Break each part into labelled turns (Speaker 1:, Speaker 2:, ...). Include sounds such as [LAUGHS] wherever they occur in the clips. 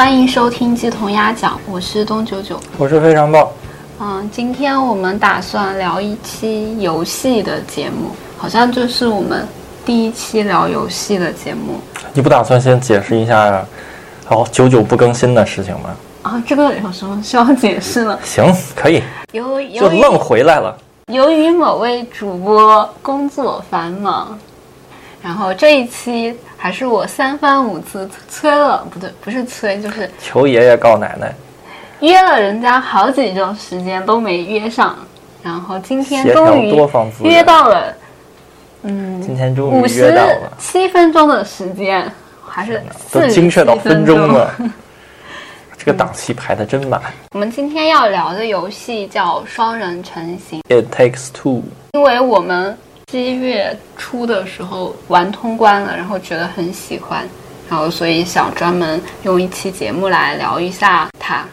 Speaker 1: 欢迎收听鸡同鸭讲，我是东九九。
Speaker 2: 我是非常棒。
Speaker 1: 嗯，今天我们打算聊一期游戏的节目，好像就是我们第一期聊游戏的节目
Speaker 2: 你不打算先解释一下，好久久不更新的事情吗？
Speaker 1: 啊。这个有什么需要解释的？
Speaker 2: 行，可以，
Speaker 1: 由
Speaker 2: 就愣回来了。
Speaker 1: 由于某位主播工作繁忙，然后这一期还是我三番五次催了，不对，不是催，就是
Speaker 2: 求爷爷告奶奶，
Speaker 1: 约了人家好几周时间都没约上，然后今天终于约到了，嗯，
Speaker 2: 今天终
Speaker 1: 五
Speaker 2: 于约到了，
Speaker 1: 七分钟的时间，还是
Speaker 2: 都精确到分钟
Speaker 1: 钟。
Speaker 2: 了。[LAUGHS] 这个档期排的真满。
Speaker 1: 我们今天要聊的游戏叫《双人成行》
Speaker 2: ，It takes two。
Speaker 1: 因为我们七月初的时候玩通关了，然后觉得很喜欢，然后所以想专门用一期节目来聊一下它。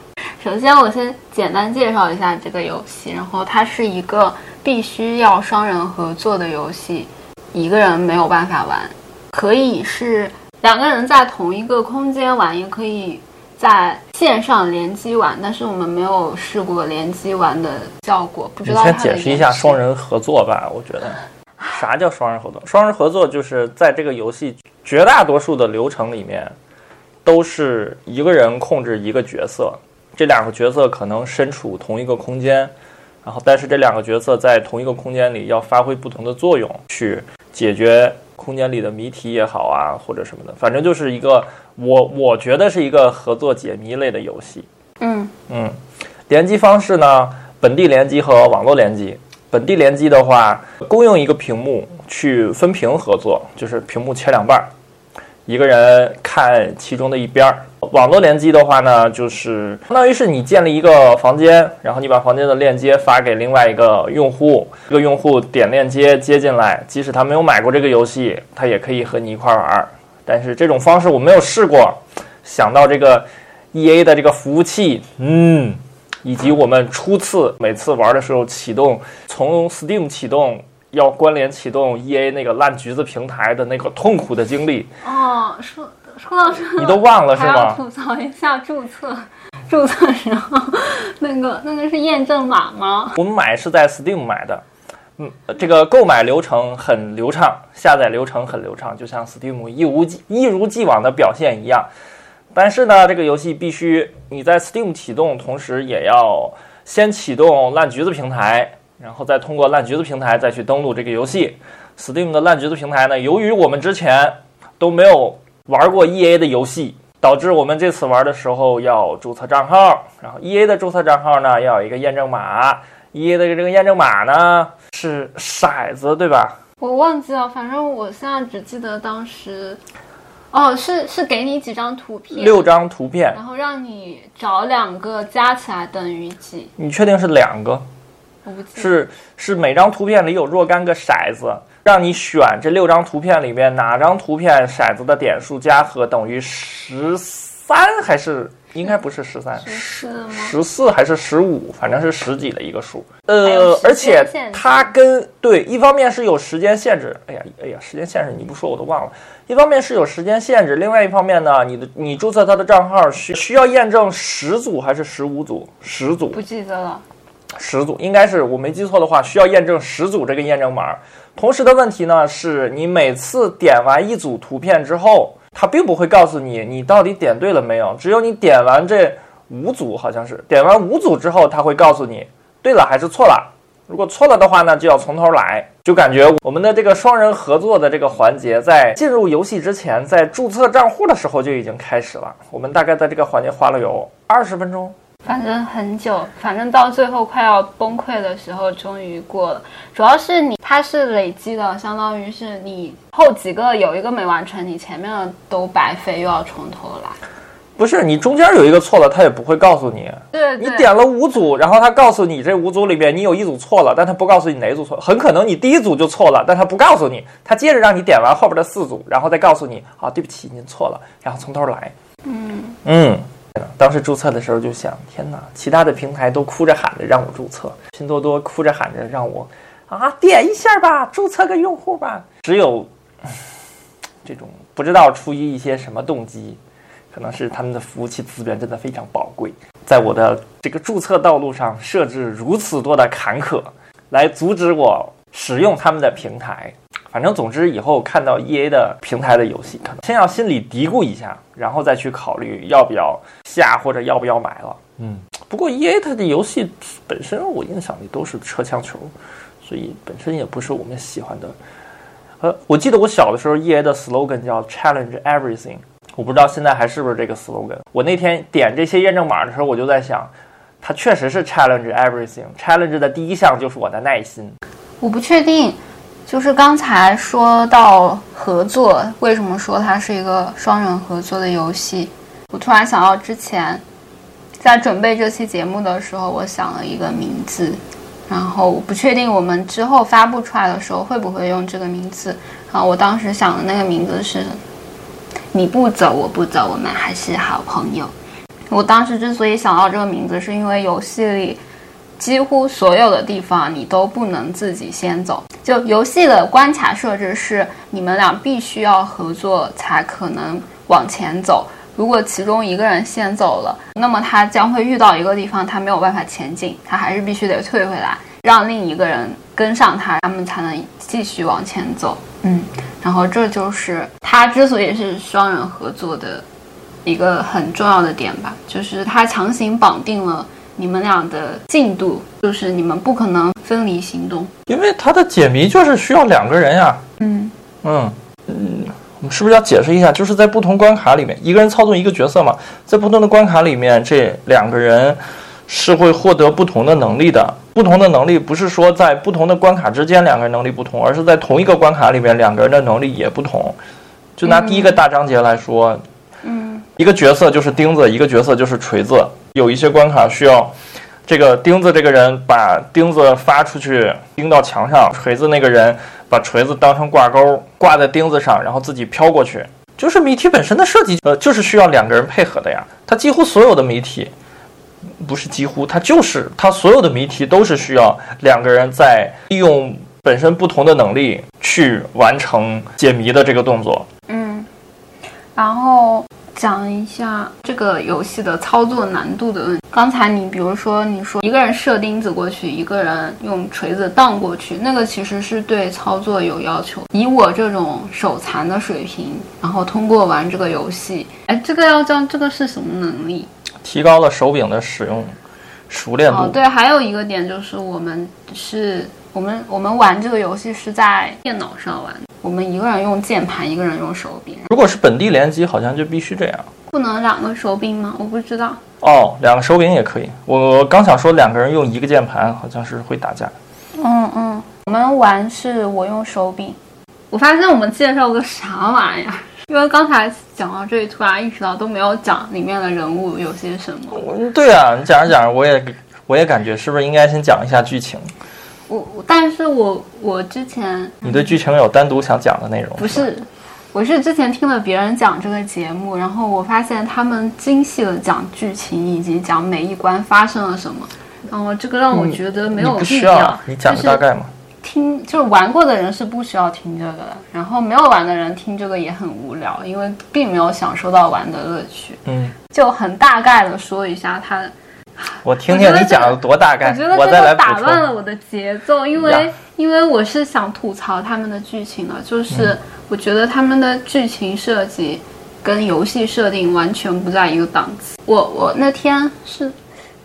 Speaker 1: 首先，我先简单介绍一下这个游戏，然后它是一个必须要双人合作的游戏，一个人没有办法玩，可以是两个人在同一个空间玩，也可以在线上联机玩，但是我们没有试过联机玩的效果，不知
Speaker 2: 你先
Speaker 1: 道它的
Speaker 2: 解释一下双人合作吧，我觉得。啥叫双人合作？双人合作就是在这个游戏绝大多数的流程里面，都是一个人控制一个角色，这两个角色可能身处同一个空间，然后但是这两个角色在同一个空间里要发挥不同的作用，去解决空间里的谜题也好啊，或者什么的，反正就是一个我我觉得是一个合作解谜类的游戏。
Speaker 1: 嗯
Speaker 2: 嗯，联机方式呢，本地联机和网络联机。本地联机的话，共用一个屏幕去分屏合作，就是屏幕切两半儿，一个人看其中的一边儿。网络联机的话呢，就是相当于是你建立一个房间，然后你把房间的链接发给另外一个用户，这个用户点链接接进来，即使他没有买过这个游戏，他也可以和你一块儿玩儿。但是这种方式我没有试过，想到这个 E A 的这个服务器，嗯，以及我们初次每次玩的时候启动，从 Steam 启动要关联启动 E A 那个烂橘子平台的那个痛苦的经历，
Speaker 1: 哦，说说到这个，
Speaker 2: 你都忘了是吗？
Speaker 1: 吐槽一下注册，[LAUGHS] 注册时候那个那个是验证码吗？
Speaker 2: 我们买是在 Steam 买的，嗯，这个购买流程很流畅，下载流程很流畅，就像 Steam 一如既一如既往的表现一样。但是呢，这个游戏必须你在 Steam 启动，同时也要先启动烂橘子平台，然后再通过烂橘子平台再去登录这个游戏。Steam 的烂橘子平台呢，由于我们之前都没有玩过 EA 的游戏，导致我们这次玩的时候要注册账号，然后 EA 的注册账号呢要有一个验证码，EA 的这个验证码呢是骰子，对吧？
Speaker 1: 我忘记了，反正我现在只记得当时，哦，是是给你几张图片，
Speaker 2: 六，张图片，
Speaker 1: 然后让你找两个加起来等于几，
Speaker 2: 你确定是两个？
Speaker 1: 我不记得。
Speaker 2: 是是每张图片里有若干个骰子，让你选这六张图片里面哪张图片骰子的点数加和等于十三，还是应该不是十三，
Speaker 1: 十四吗？
Speaker 2: 十四还是十五，反正是十几的一个数。呃而且它跟对，一方面是有时间限制，哎呀哎呀，时间限制你不说我都忘了。一方面是有时间限制，另外一方面呢，你的你注册他的账号需需要验证十组还是十五组？十组
Speaker 1: 不，记得了。
Speaker 2: 十组应该是我没记错的话，需要验证十组这个验证码。同时的问题呢，是你每次点完一组图片之后，它并不会告诉你你到底点对了没有，只有你点完这五组，好像是点完五组之后，它会告诉你对了还是错了。如果错了的话呢，就要从头来。就感觉我们的这个双人合作的这个环节，在进入游戏之前，在注册账户的时候就已经开始了。我们大概在这个环节花了有二十分钟。
Speaker 1: 反正很久，反正到最后快要崩溃的时候，终于过了。主要是你它是累积的，相当于是你后几个有一个没完成，你前面的都白费，又要从头来。
Speaker 2: 不是你中间有一个错了，他也不会告诉你。
Speaker 1: 对对，
Speaker 2: 你点了五组，然后他告诉你这五组里面你有一组错了，但他不告诉你哪一组错了。很可能你第一组就错了，但他不告诉你，他接着让你点完后边的四组，然后再告诉你啊，对不起，您错了，然后从头来。
Speaker 1: 嗯，
Speaker 2: 嗯，当时注册的时候就想，天哪，其他的平台都哭着喊着让我注册，拼多多哭着喊着让我啊点一下吧，注册个用户吧。只有这种不知道出于一些什么动机，可能是他们的服务器资源真的非常宝贵，在我的这个注册道路上设置如此多的坎坷，来阻止我使用他们的平台。反正总之，以后看到 E A 的平台的游戏，可能先要心里嘀咕一下，然后再去考虑要不要下或者要不要买了。嗯，不过 E A 它的游戏本身，我印象里都是车枪球，所以本身也不是我们喜欢的。呃，我记得我小的时候，E A 的 slogan 叫 Challenge Everything，我不知道现在还是不是这个 slogan。我那天点这些验证码的时候，我就在想，它确实是 Challenge Everything。Challenge 的第一项就是我的耐心。
Speaker 1: 我不确定，就是刚才说到合作，为什么说它是一个双人合作的游戏？我突然想到之前在准备这期节目的时候，我想了一个名字。然后我不确定我们之后发布出来的时候会不会用这个名字。然后我当时想的那个名字是“你不走我不走，我们还是好朋友”。我当时之所以想到这个名字，是因为游戏里几乎所有的地方你都不能自己先走。就游戏的关卡设置是你们俩必须要合作才可能往前走。如果其中一个人先走了，那么他将会遇到一个地方，他没有办法前进，他还是必须得退回来，让另一个人跟上他，他们才能继续往前走。嗯，然后这就是他之所以是双人合作的一个很重要的点吧，就是他强行绑定了你们俩的进度，就是你们不可能分离行动，
Speaker 2: 因为它的解谜就是需要两个人呀。
Speaker 1: 嗯
Speaker 2: 嗯嗯。我们是不是要解释一下？就是在不同关卡里面，一个人操纵一个角色嘛，在不同的关卡里面，这两个人是会获得不同的能力的。不同的能力不是说在不同的关卡之间两个人能力不同，而是在同一个关卡里面两个人的能力也不同。就拿第一个大章节来说，
Speaker 1: 嗯，
Speaker 2: 一个角色就是钉子，一个角色就是锤子。有一些关卡需要这个钉子这个人把钉子发出去钉到墙上，锤子那个人。把锤子当成挂钩挂在钉子上，然后自己飘过去。就是谜题本身的设计，呃，就是需要两个人配合的呀。它几乎所有的谜题，不是几乎，它就是它所有的谜题都是需要两个人在利用本身不同的能力去完成解谜的这个动作。
Speaker 1: 嗯，然后。讲一下这个游戏的操作难度的问题。刚才你比如说，你说一个人射钉子过去，一个人用锤子荡过去，那个其实是对操作有要求。以我这种手残的水平，然后通过玩这个游戏，哎，这个要叫这个是什么能力？
Speaker 2: 提高了手柄的使用熟练度。
Speaker 1: 对，还有一个点就是我们是我们我们玩这个游戏是在电脑上玩。我们一个人用键盘，一个人用手柄。
Speaker 2: 如果是本地联机，好像就必须这样。
Speaker 1: 不能两个手柄吗？我不知道。
Speaker 2: 哦，两个手柄也可以。我刚想说两个人用一个键盘，好像是会打架。
Speaker 1: 嗯嗯，我们玩是我用手柄。我发现我们介绍个啥玩意儿？因为刚才讲到这里，突然意识到都没有讲里面的人物有些什么。
Speaker 2: 对啊，你讲着讲着，我也我也感觉是不是应该先讲一下剧情？
Speaker 1: 我，但是我我之前，
Speaker 2: 你对剧情有单独想讲的内容？
Speaker 1: 不是，我是之前听了别人讲这个节目，然后我发现他们精细的讲剧情以及讲每一关发生了什么，然后这个让我觉得没有必
Speaker 2: 要。你讲个大概嘛？
Speaker 1: 听就是玩过的人是不需要听这个的，然后没有玩的人听这个也很无聊，因为并没有享受到玩的乐趣。
Speaker 2: 嗯，
Speaker 1: 就很大概的说一下它。[LAUGHS]
Speaker 2: 我听听你讲的多大概，
Speaker 1: 我觉得这个打乱了我的节奏，因为因为我是想吐槽他们的剧情的，就是我觉得他们的剧情设计跟游戏设定完全不在一个档次。我我那天是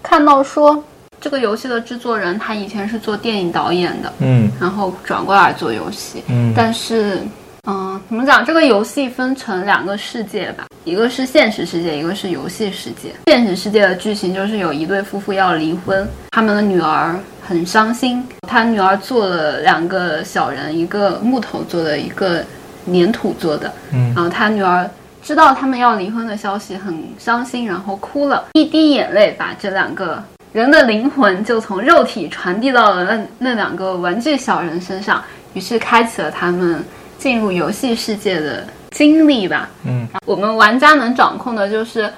Speaker 1: 看到说这个游戏的制作人他以前是做电影导演的，
Speaker 2: 嗯，
Speaker 1: 然后转过来做游戏，
Speaker 2: 嗯，
Speaker 1: 但是。嗯，怎么讲？这个游戏分成两个世界吧，一个是现实世界，一个是游戏世界。现实世界的剧情就是有一对夫妇要离婚，他们的女儿很伤心。他女儿做了两个小人，一个木头做的，一个粘土做的。
Speaker 2: 嗯，
Speaker 1: 然后他女儿知道他们要离婚的消息，很伤心，然后哭了一滴眼泪，把这两个人的灵魂就从肉体传递到了那那两个玩具小人身上，于是开启了他们。进入游戏世界的经历吧。
Speaker 2: 嗯，
Speaker 1: 我们玩家能掌控的就是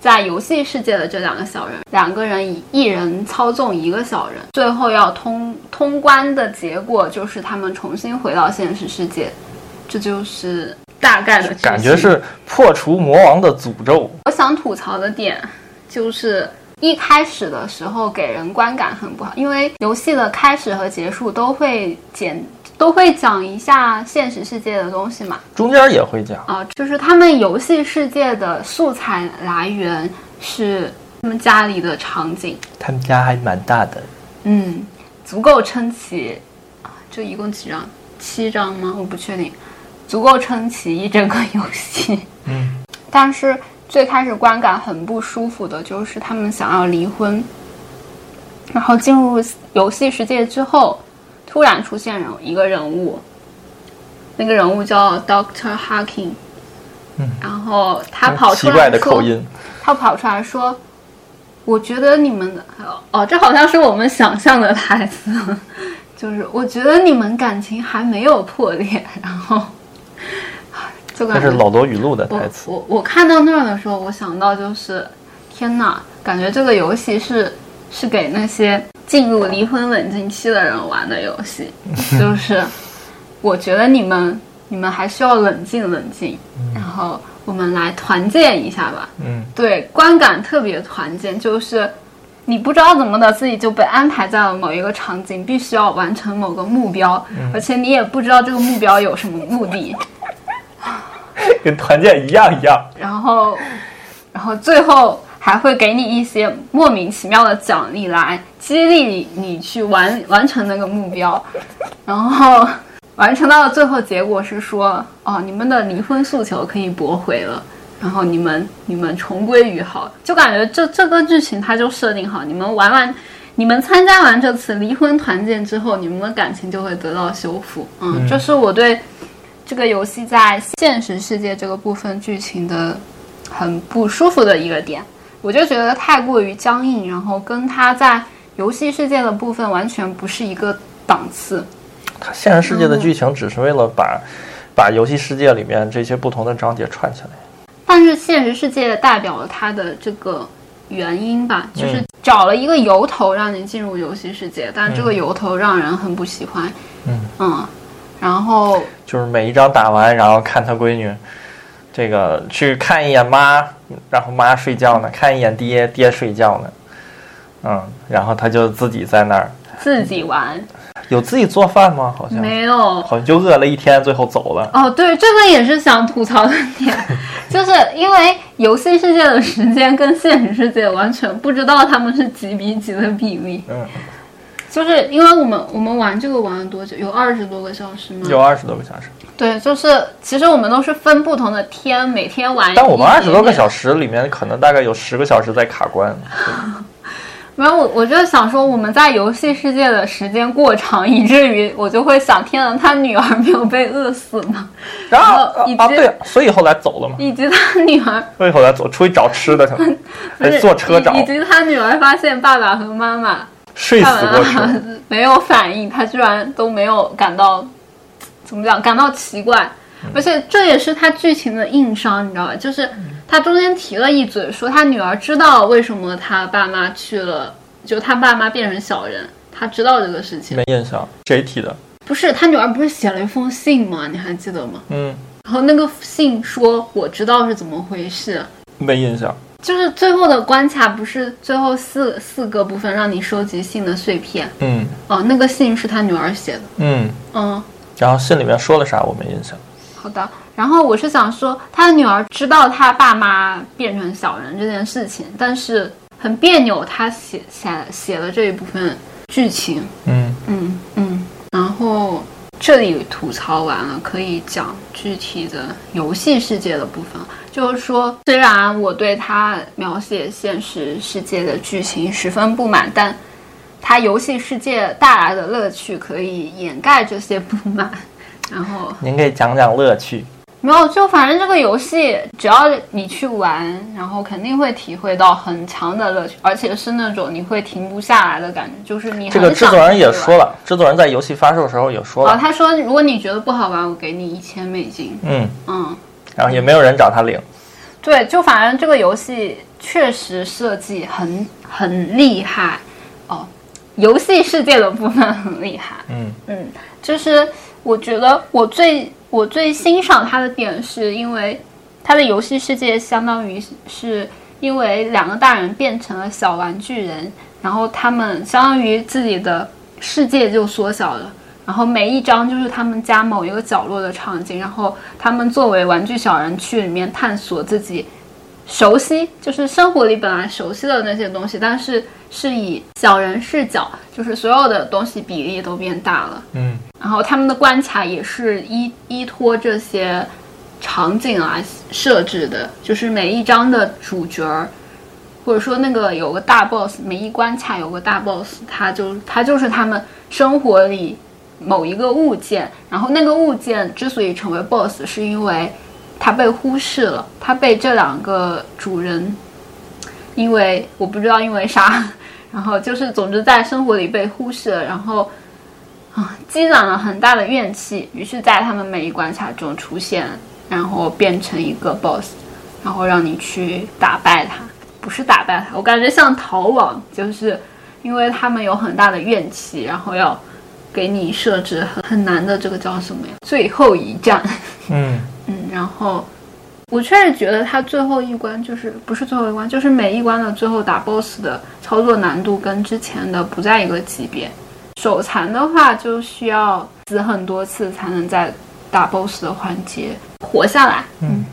Speaker 1: 在游戏世界的这两个小人，两个人以一人操纵一个小人，最后要通通关的结果就是他们重新回到现实世界。这就是。大概的
Speaker 2: 感觉是破除魔王的诅咒。
Speaker 1: 我想吐槽的点就是一开始的时候给人观感很不好，因为游戏的开始和结束都会简都会讲一下现实世界的东西嘛。
Speaker 2: 中间也会讲，
Speaker 1: 啊，就是他们游戏世界的素材来源是他们家里的场景，
Speaker 2: 他们家还蛮大的。
Speaker 1: 嗯，足够撑起啊，这一共几张？七张吗？我不确定，足够撑起一整个游戏。
Speaker 2: 嗯，
Speaker 1: 但是最开始观感很不舒服的就是他们想要离婚，然后进入游戏世界之后，突然出现人一个人物，那个人物叫 Doctor Harkin，
Speaker 2: 嗯，
Speaker 1: 然后他跑出来
Speaker 2: 奇怪的口音，
Speaker 1: 他跑出来说：“我觉得你们的哦，这好像是我们想象的台词，[LAUGHS] 就是我觉得你们感情还没有破裂。”然后 [LAUGHS]
Speaker 2: 这是老罗语录的台词。
Speaker 1: 我我看到那儿的时候，我想到就是天哪，感觉这个游戏是是给那些进入离婚冷静期的人玩的游戏，[LAUGHS] 就是我觉得你们你们还需要冷静冷静，然后我们来团建一下吧。
Speaker 2: 嗯，
Speaker 1: 对，观感特别团建，就是你不知道怎么的，自己就被安排在了某一个场景，必须要完成某个目标，而且你也不知道这个目标有什么目的，[LAUGHS]
Speaker 2: 跟团建一样一样。
Speaker 1: 然后，然后最后还会给你一些莫名其妙的奖励来激励你你去完完成那个目标，然后完成到了最后，结果是说，哦，你们的离婚诉求可以驳回了。然后你们你们重归于好，就感觉这这个剧情它就设定好，你们玩完，你们参加完这次离婚团建之后，你们的感情就会得到修复。嗯，这是我对这个游戏在现实世界这个部分剧情的很不舒服的一个点，我就觉得太过于僵硬，然后跟他在游戏世界的部分完全不是一个档次。
Speaker 2: 他现实世界的剧情只是为了把把游戏世界里面这些不同的章节串起来。
Speaker 1: 但是现实世界代表了他的这个原因吧，
Speaker 2: 嗯
Speaker 1: 就是找了一个由头让你进入游戏世界，但这个由头让人很不喜欢。
Speaker 2: 嗯
Speaker 1: 然后
Speaker 2: 就是每一章打完，然后看他闺女，这个去看一眼妈，然后妈睡觉呢；看一眼爹，爹睡觉呢。嗯，然后他就自己在那儿，
Speaker 1: 自己玩，
Speaker 2: 有自己做饭吗？好像
Speaker 1: 没有。
Speaker 2: 好像就饿了一天，最后走了。
Speaker 1: 哦，对，这个也是想吐槽的点，[LAUGHS] 就是因为游戏世界的时间跟现实世界完全不知道他们是几比几的比例。
Speaker 2: 嗯，
Speaker 1: 就是因为我们我们玩这个玩了多久？有二十多个小时吗？
Speaker 2: 有二十多个小时，
Speaker 1: 对，就是其实我们都是分不同的天，每天玩。
Speaker 2: 但我们二十多个小
Speaker 1: 时，
Speaker 2: 里面，可能大概有十个小时在卡关。[LAUGHS]
Speaker 1: 没有我，我就想说我们在游戏世界的时间过长，以至于我就会想，天呐，他女儿没有被饿死吗？
Speaker 2: 然后
Speaker 1: 以及
Speaker 2: 啊，对，所以后来走了嘛，
Speaker 1: 以及他女儿 [LAUGHS]
Speaker 2: 所以后来走出去找吃的去了，[LAUGHS] 还坐车找
Speaker 1: 以，以及他女儿发现爸爸和妈妈
Speaker 2: 睡死过去了。
Speaker 1: 没有反应，他居然都没有感到怎么讲，感到奇怪。而且这也是他剧情的硬伤，你知道吧？就是他中间提了一嘴，说他女儿知道为什么他爸妈去了，就他爸妈变成小人，他知道这个事情。
Speaker 2: 没印象，谁提的？
Speaker 1: 不是他女儿不是写了一封信吗？你还记得吗？
Speaker 2: 嗯，
Speaker 1: 然后那个信说我知道是怎么回事，
Speaker 2: 没印象。
Speaker 1: 就是最后的关卡不是最后四四个部分让你收集信的碎片
Speaker 2: 嗯
Speaker 1: 哦，那个信是他女儿写的，
Speaker 2: 嗯，
Speaker 1: 嗯。
Speaker 2: 然后信里面说了啥？我没印象。
Speaker 1: 好的，然后我是想说，他的女儿知道他爸妈变成小人这件事情，但是很别扭，他写写写了这一部分剧情，
Speaker 2: 嗯
Speaker 1: 嗯嗯，然后这里吐槽完了，可以讲具体的游戏世界的部分。就是说，虽然我对他描写现实世界的剧情十分不满，但他游戏世界带来的乐趣可以掩盖这些不满。然后
Speaker 2: 您给讲讲乐趣。
Speaker 1: 没有，就反正这个游戏，只要你去玩，然后肯定会体会到很强的乐趣，而且是那种你会停不下来的感觉，就是你
Speaker 2: 这个制作人也说了，制作人在游戏发售的时候也说
Speaker 1: 哦，
Speaker 2: 了，
Speaker 1: 他说如果你觉得不好玩，我给你一千美金。
Speaker 2: 嗯，
Speaker 1: 嗯，
Speaker 2: 然后也没有人找他领。
Speaker 1: 对，就反正这个游戏确实设计很很厉害哦，游戏世界的部分很厉害。
Speaker 2: 嗯
Speaker 1: 嗯，就是我觉得我最我我最欣赏他的点是因为他的游戏世界相当于是因为两个大人变成了小玩具人，然后他们相当于自己的世界就缩小了。然后每一张就是他们家某一个角落的场景，然后他们作为玩具小人去里面探索自己熟悉，就是生活里本来熟悉的那些东西，但是是以小人视角，就是所有的东西比例都变大了。
Speaker 2: 嗯，
Speaker 1: 然后他们的关卡也是依依托这些场景来设置的，就是每一章的主角儿，或者说那个有个大 boss，每一关卡有个大 boss，他就他就是他们生活里。某一个物件，然后那个物件之所以成为 BOSS，是因为它被忽视了，它被这两个主人，因为我不知道因为啥，[LAUGHS] 然后就是总之在生活里被忽视了，然后啊积攒了很大的怨气，于是在他们每一关卡中出现，然后变成一个 BOSS，然后让你去打败它，不是打败它，我感觉像逃亡，就是因为他们有很大的怨气，然后要。给你设置很很难的这个叫什么呀？最后一战。[LAUGHS]
Speaker 2: 嗯
Speaker 1: 嗯，然后我确实觉得它最后一关就是不是最后一关，就是每一关的最后打 BOSS 的操作难度跟之前的不在一个级别。手残的话就需要死很多次才能在打 BOSS 的环节活下来。
Speaker 2: 嗯，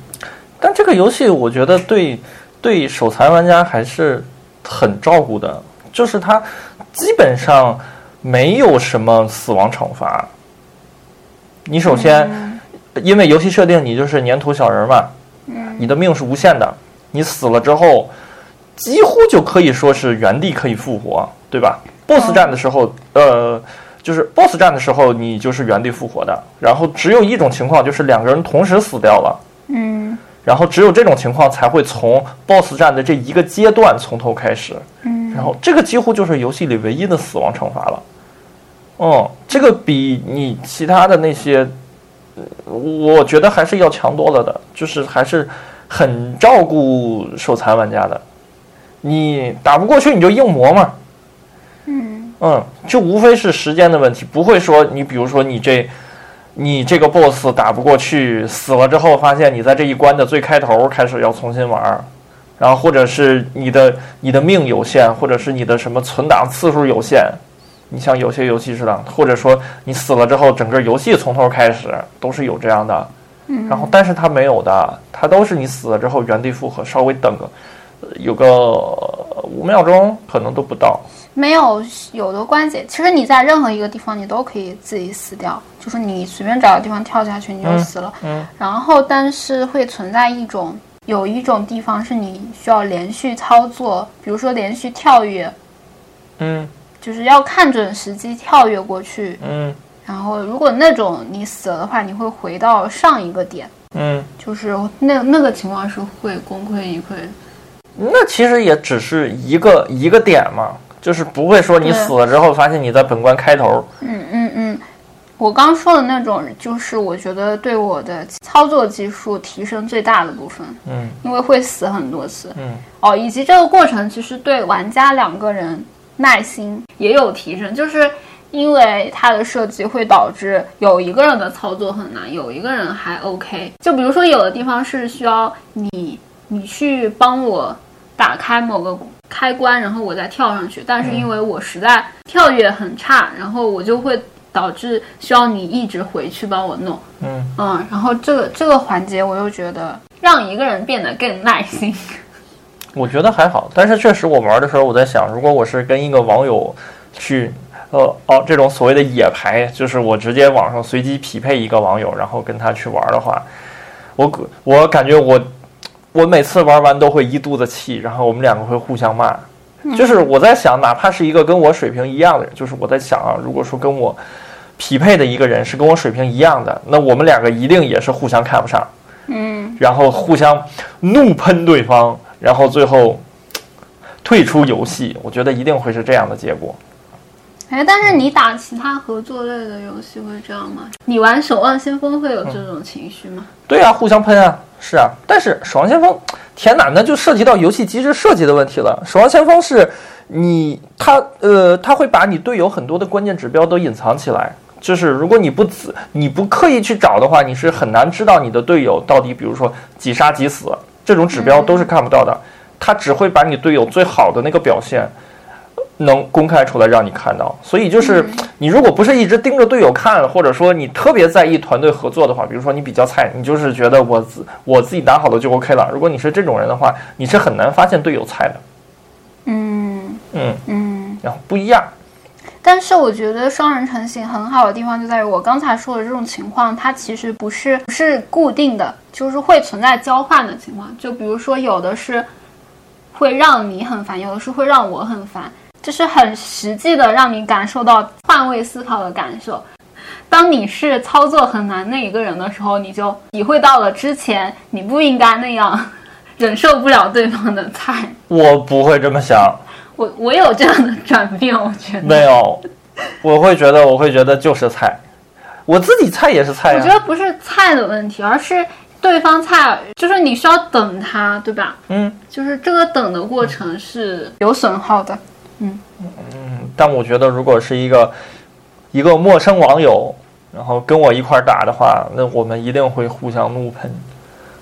Speaker 2: 但这个游戏我觉得对对手残玩家还是很照顾的，就是它基本上。没有什么死亡惩罚。你首先，因为游戏设定你就是粘土小人嘛，你的命是无限的。你死了之后，几乎就可以说是原地可以复活，对吧？BOSS 战的时候，呃，就是 BOSS 战的时候，你就是原地复活的。然后只有一种情况，就是两个人同时死掉了。
Speaker 1: 嗯。
Speaker 2: 然后只有这种情况才会从 BOSS 战的这一个阶段从头开始。
Speaker 1: 嗯。
Speaker 2: 然后这个几乎就是游戏里唯一的死亡惩罚了。哦，这个比你其他的那些，我觉得还是要强多了的，就是还是很照顾手残玩家的。你打不过去，你就硬磨嘛。
Speaker 1: 嗯
Speaker 2: 嗯，就无非是时间的问题，不会说你比如说你这你这个 boss 打不过去，死了之后发现你在这一关的最开头开始要重新玩，然后或者是你的你的命有限，或者是你的什么存档次数有限。你像有些游戏似的，或者说你死了之后，整个游戏从头开始，都是有这样的。
Speaker 1: 嗯，
Speaker 2: 然后但是它没有的，它都是你死了之后原地复活，稍微等个有个五秒钟，可能都不到。
Speaker 1: 没有有的关节，其实你在任何一个地方你都可以自己死掉，就是你随便找个地方跳下去你就死了。
Speaker 2: 嗯，
Speaker 1: 然后但是会存在一种，有一种地方是你需要连续操作，比如说连续跳跃。
Speaker 2: 嗯。
Speaker 1: 就是要看准时机跳跃过去，
Speaker 2: 嗯，
Speaker 1: 然后如果那种你死了的话，你会回到上一个点，
Speaker 2: 嗯，
Speaker 1: 就是那那个情况是会功亏一篑。
Speaker 2: 那其实也只是一个一个点嘛，就是不会说你死了之后发现你在本关开头。
Speaker 1: 嗯嗯嗯，我刚说的那种，就是我觉得对我的操作技术提升最大的部分。
Speaker 2: 嗯，
Speaker 1: 因为会死很多次。
Speaker 2: 嗯，
Speaker 1: 哦，以及这个过程其实对玩家两个人。耐心也有提升，就是因为它的设计会导致有一个人的操作很难，有一个人还 OK。就比如说有的地方是需要你你去帮我打开某个开关，然后我再跳上去，但是因为我实在跳跃很差，然后我就会导致需要你一直回去帮我弄。
Speaker 2: 嗯
Speaker 1: 嗯，然后这个这个环节我又觉得让一个人变得更耐心。
Speaker 2: 我觉得还好，但是确实我玩的时候，我在想，如果我是跟一个网友去，呃哦，这种所谓的野排，就是我直接网上随机匹配一个网友，然后跟他去玩的话，我我感觉我我每次玩完都会一肚子气，然后我们两个会互相骂。就是我在想，哪怕是一个跟我水平一样的人，就是我在想啊，如果说跟我匹配的一个人是跟我水平一样的，那我们两个一定也是互相看不上，
Speaker 1: 嗯，
Speaker 2: 然后互相怒喷对方。然后最后退出游戏，我觉得一定会是这样的结果。
Speaker 1: 哎，但是你打其他合作类的游戏会这样吗？你玩《守望先锋》会有这种情绪吗？
Speaker 2: 对啊，互相喷啊，是啊。但是《守望先锋》，天哪，那就涉及到游戏机制设计的问题了。《守望先锋》是你，他呃，他会把你队友很多的关键指标都隐藏起来，就是如果你不仔你不刻意去找的话，你是很难知道你的队友到底，比如说几杀几死这种指标都是看不到的。他只会把你队友最好的那个表现能公开出来让你看到。所以就是你如果不是一直盯着队友看，或者说你特别在意团队合作的话，比如说你比较菜，你就是觉得我自我自己打好了就 OK 了。如果你是这种人的话，你是很难发现队友菜的。
Speaker 1: 嗯
Speaker 2: 嗯，
Speaker 1: 嗯。
Speaker 2: 然后不一样。
Speaker 1: 但是我觉得双人成型很好的地方就在于我刚才说的这种情况，它其实不是不是固定的，就是会存在交换的情况。就比如说有的是会让你很烦，有的是会让我很烦，就是很实际的让你感受到换位思考的感受。当你是操作很难那一个人的时候，你就体会到了之前你不应该那样，忍受不了对方的菜。[LAUGHS] [LAUGHS]
Speaker 2: 我不会这么想。
Speaker 1: 我我有这样的转变，我觉得
Speaker 2: 没有，我会觉得我会觉得就是菜，我自己菜也是菜
Speaker 1: 我觉得不是菜的问题，而是对方菜，就是你需要等他，对吧？
Speaker 2: 嗯，
Speaker 1: 就是这个等的过程是有损耗的。
Speaker 2: 嗯嗯，但我觉得如果是一个一个陌生网友，然后跟我一块打的话，那我们一定会互相怒喷。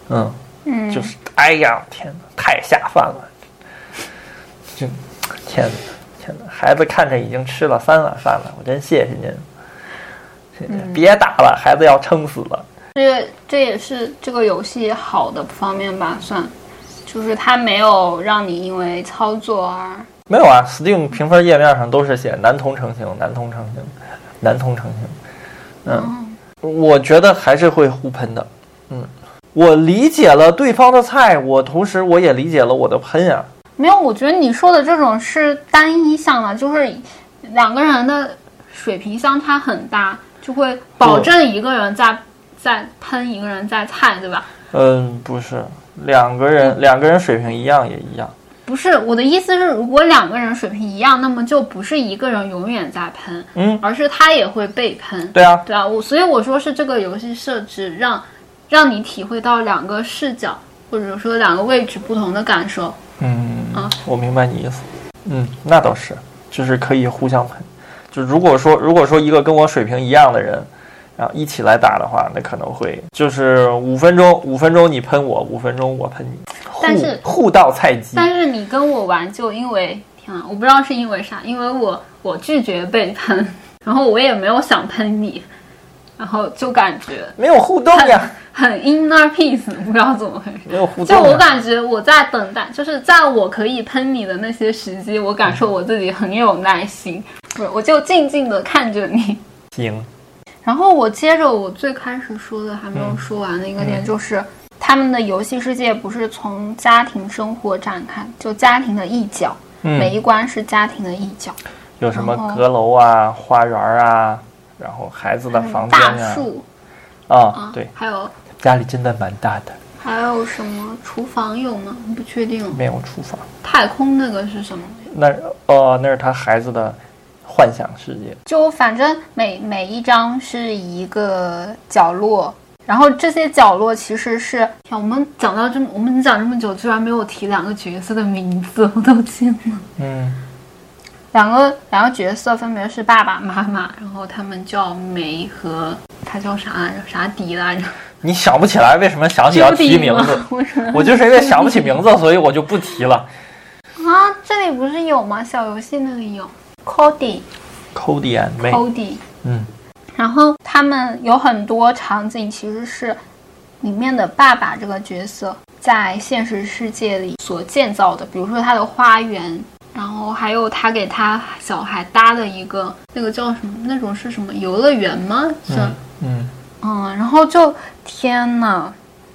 Speaker 2: 嗯
Speaker 1: 嗯，
Speaker 2: 就是哎呀，天哪，太下饭了，就。天哪，天哪！孩子看着已经吃了三碗饭了，我真谢谢您。别打了，孩子要撑死了。
Speaker 1: 这这也是这个游戏好的方面吧？算，就是它没有让你因为操作而
Speaker 2: 没有啊。Steam 评分页面上都是写男同成型，男同成型，男同成型。嗯，我觉得还是会互喷的。嗯，我理解了对方的菜，我同时我也理解了我的喷啊。
Speaker 1: 没有，我觉得你说的这种是单一项的，就是两个人的水平相差很大，就会保证一个人在在喷，一个人在菜，对吧？
Speaker 2: 嗯，不是，两个人两个人水平一样也一样。
Speaker 1: 不是，我的意思是，如果两个人水平一样，那么就不是一个人永远在喷，
Speaker 2: 嗯，
Speaker 1: 而是他也会被喷。
Speaker 2: 对啊，
Speaker 1: 对啊，我所以我说是这个游戏设置让让你体会到两个视角或者说两个位置不同的感受。
Speaker 2: 嗯，啊我明白你意思。嗯，那倒是，就是可以互相喷。就如果说，如果说一个跟我水平一样的人，然后一起来打的话，那可能会就是五分钟，五分钟你喷我，五分钟我喷你，
Speaker 1: 但是
Speaker 2: 互道菜鸡。
Speaker 1: 但是你跟我玩，就因为天啊，我不知道是因为啥，因为我我拒绝被喷，[LAUGHS] 然后我也没有想喷你。然后就感觉
Speaker 2: 没有互动呀，
Speaker 1: 很 inner peace，不知道怎么回事。
Speaker 2: 没有互动。
Speaker 1: 就我感觉我在等待，就是在我可以喷你的那些时机，我感受我自己很有耐心，不是，我就静静的看着你。
Speaker 2: 行。
Speaker 1: 然后我接着我最开始说的还没有说完的一个点，就是他们的游戏世界不是从家庭生活展开，就家庭的一角，每一关是家庭的一角。
Speaker 2: 有什么阁楼啊，花园啊。然后孩子的房间
Speaker 1: 呀，
Speaker 2: 啊，对，
Speaker 1: 还有
Speaker 2: 家里真的蛮大的。
Speaker 1: 还有什么厨房有吗？不确定。
Speaker 2: 没有厨房。
Speaker 1: 太空那个是什么？
Speaker 2: 那哦，那是他孩子的幻想世界。
Speaker 1: 就反正每每一张是一个角落，然后这些角落其实是，我们讲到这么，我们讲这么久，居然没有提两个角色的名字，我都惊了。
Speaker 2: 嗯。
Speaker 1: 两个两个角色分别是爸爸妈妈，然后他们叫梅和他叫啥来着？啥迪来着？
Speaker 2: 你想不起来为什么想起要提名字？[LAUGHS] 我就是因为想不起名字，所以我就不提了。
Speaker 1: 啊，这里不是有吗？小游戏那里有 Cody，Cody
Speaker 2: and
Speaker 1: May，Cody，
Speaker 2: 嗯，
Speaker 1: 然后他们有很多场景其实是里面的爸爸这个角色在现实世界里所建造的，比如说他的花园。然后还有他给他小孩搭的一个那个叫什么？那种是什么游乐园吗？是，
Speaker 2: 嗯
Speaker 1: 嗯。然后就天呐，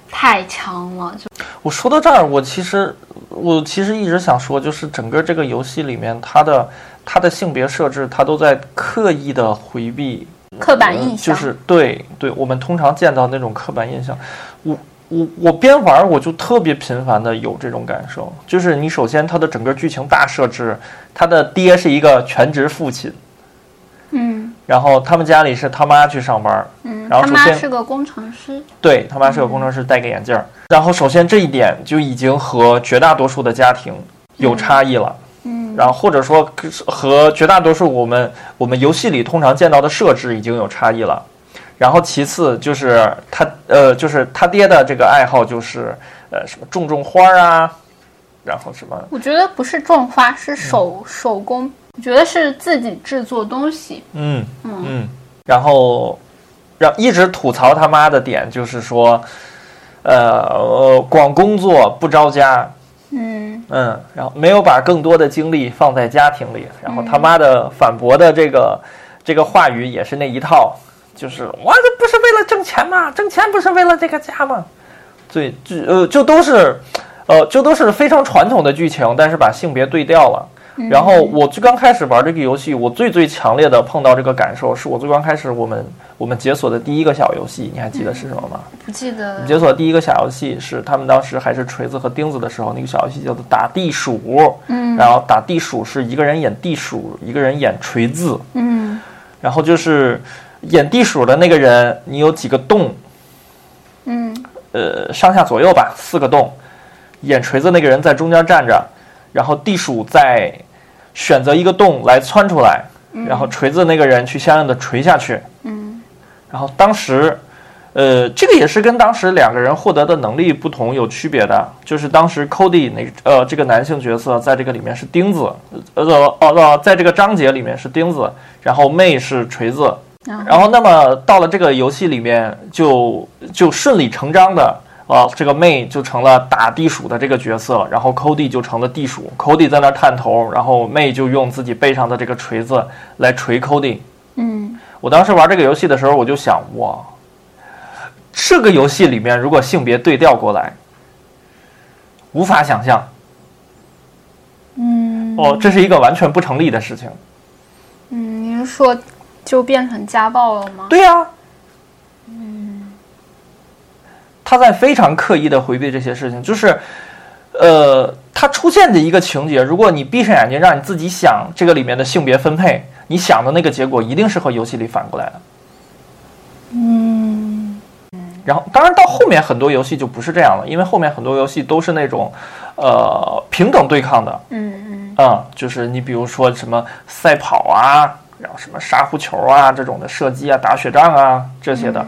Speaker 1: 太强了！就
Speaker 2: 我说到这儿，我其实我其实一直想说，就是整个这个游戏里面，它的它的性别设置，它都在刻意的回避
Speaker 1: 刻板印
Speaker 2: 象，就是对对，我们通常见到那种刻板印象，我。我我边玩我就特别频繁的有这种感受，就是你首先它的整个剧情大设置，他的爹是一个全职父亲，
Speaker 1: 嗯，
Speaker 2: 然后他们家里是他妈去上班，嗯，然后他
Speaker 1: 妈是个工程师，
Speaker 2: 对他妈是个工程师，戴个眼镜儿，然后首先这一点就已经和绝大多数的家庭有差异了，
Speaker 1: 嗯，
Speaker 2: 然后或者说和绝大多数我们我们游戏里通常见到的设置已经有差异了。然后其次就是他呃，就是他爹的这个爱好就是呃什么种种花啊，然后什么
Speaker 1: 我觉得不是种花，是手、手工。我觉得是自己制作东西。
Speaker 2: 嗯嗯，然后让一直吐槽他妈的点就是说，呃，光工作不着家。
Speaker 1: 嗯
Speaker 2: 嗯，然后没有把更多的精力放在家庭里，然后他妈的反驳的这个这个话语也是那一套，就是我这不是为了挣钱吗？挣钱不是为了这个家吗？对，就呃就都是，呃就都是非常传统的剧情，但是把性别对调了。然后我最刚开始玩这个游戏，我最最强烈的碰到这个感受，是我最刚开始我们我们解锁的第一个小游戏，你还记得是什么吗？
Speaker 1: 不记得。
Speaker 2: 解锁第一个小游戏是他们当时还是锤子和钉子的时候，那个小游戏叫做打地鼠。
Speaker 1: 嗯。
Speaker 2: 然后打地鼠是一个人演地鼠，一个人演锤子。
Speaker 1: 嗯。
Speaker 2: 然后就是演地鼠的那个人，你有几个洞？
Speaker 1: 嗯。
Speaker 2: 呃，上下左右吧，四个洞。演锤子那个人在中间站着，然后地鼠在。选择一个洞来窜出来，然后锤子那个人去相应的锤下去。
Speaker 1: 嗯，
Speaker 2: 然后当时，呃，这个也是跟当时两个人获得的能力不同有区别的。就是当时 Cody 那呃这个男性角色在这个里面是钉子，呃哦哦，在这个章节里面是钉子，然后 May 是锤子。然后那么到了这个游戏里面就就顺理成章的。啊，这个 May 就成了打地鼠的这个角色，然后 Cody 就成了地鼠，Cody 在那探头，然后 May 就用自己背上的这个锤子来锤 Cody。
Speaker 1: 嗯，
Speaker 2: 我当时玩这个游戏的时候，我就想，哇，这个游戏里面如果性别对调过来，无法想象。
Speaker 1: 嗯，
Speaker 2: 哦，这是一个完全不成立的事情。
Speaker 1: 嗯，您说就变成家暴了吗？
Speaker 2: 对呀。嗯他在非常刻意的回避这些事情，就是，呃，他出现的一个情节，如果你闭上眼睛让你自己想这个里面的性别分配，你想的那个结果一定是和游戏里反过来的。
Speaker 1: 嗯，
Speaker 2: 然后，当然到后面很多游戏就不是这样了，因为后面很多游戏都是那种，呃，平等对抗的。
Speaker 1: 嗯嗯。
Speaker 2: 嗯，就是你比如说什么赛跑啊，然后什么沙狐球啊这种的射击啊、打雪仗啊这些的。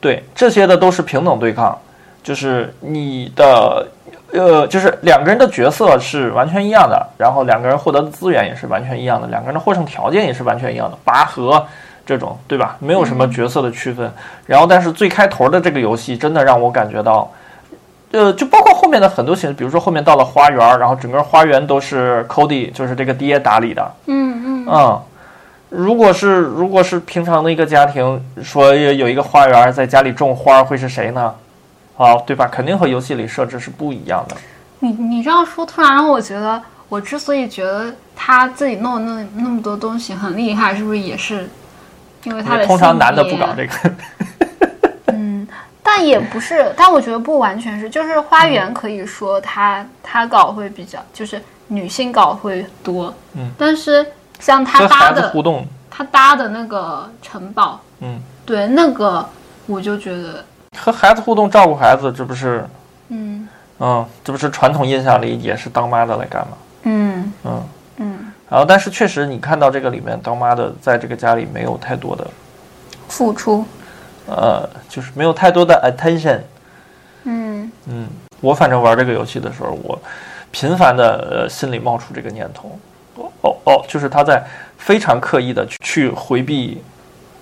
Speaker 2: 对这些的都是平等对抗，就是你的，呃，就是两个人的角色是完全一样的，然后两个人获得的资源也是完全一样的，两个人的获胜条件也是完全一样的，拔河这种，对吧？没有什么角色的区分。然后，但是最开头的这个游戏真的让我感觉到，呃，就包括后面的很多形式，比如说后面到了花园，然后整个花园都是 Cody，就是这个爹打理的。
Speaker 1: 嗯嗯
Speaker 2: 嗯。如果是如果是平常的一个家庭，说有一个花园，在家里种花，会是谁呢？啊，对吧？肯定和游戏里设置是不一样的。
Speaker 1: 你你这样说，突然让我觉得，我之所以觉得他自己弄那那么多东西很厉害，是不是也是因为他的
Speaker 2: 通常男的不搞这个。[LAUGHS] [LAUGHS]
Speaker 1: 嗯，但也不是，但我觉得不完全是，就是花园可以说他他搞会比较，就是女性搞会多。
Speaker 2: 嗯，
Speaker 1: 但是。像他搭的，
Speaker 2: 互动，
Speaker 1: 他搭的那个城堡，
Speaker 2: 嗯，
Speaker 1: 对，那个我就觉得
Speaker 2: 和孩子互动、照顾孩子，这不是，
Speaker 1: 嗯
Speaker 2: 嗯，这不是传统印象里也是当妈的来干嘛？
Speaker 1: 嗯
Speaker 2: 嗯
Speaker 1: 嗯。
Speaker 2: 然后，但是确实，你看到这个里面，当妈的在这个家里没有太多的
Speaker 1: 付出，
Speaker 2: 呃，就是没有太多的 attention。
Speaker 1: 嗯
Speaker 2: 嗯，我反正玩这个游戏的时候，我频繁的呃心里冒出这个念头。哦哦，就是他在非常刻意的去回避，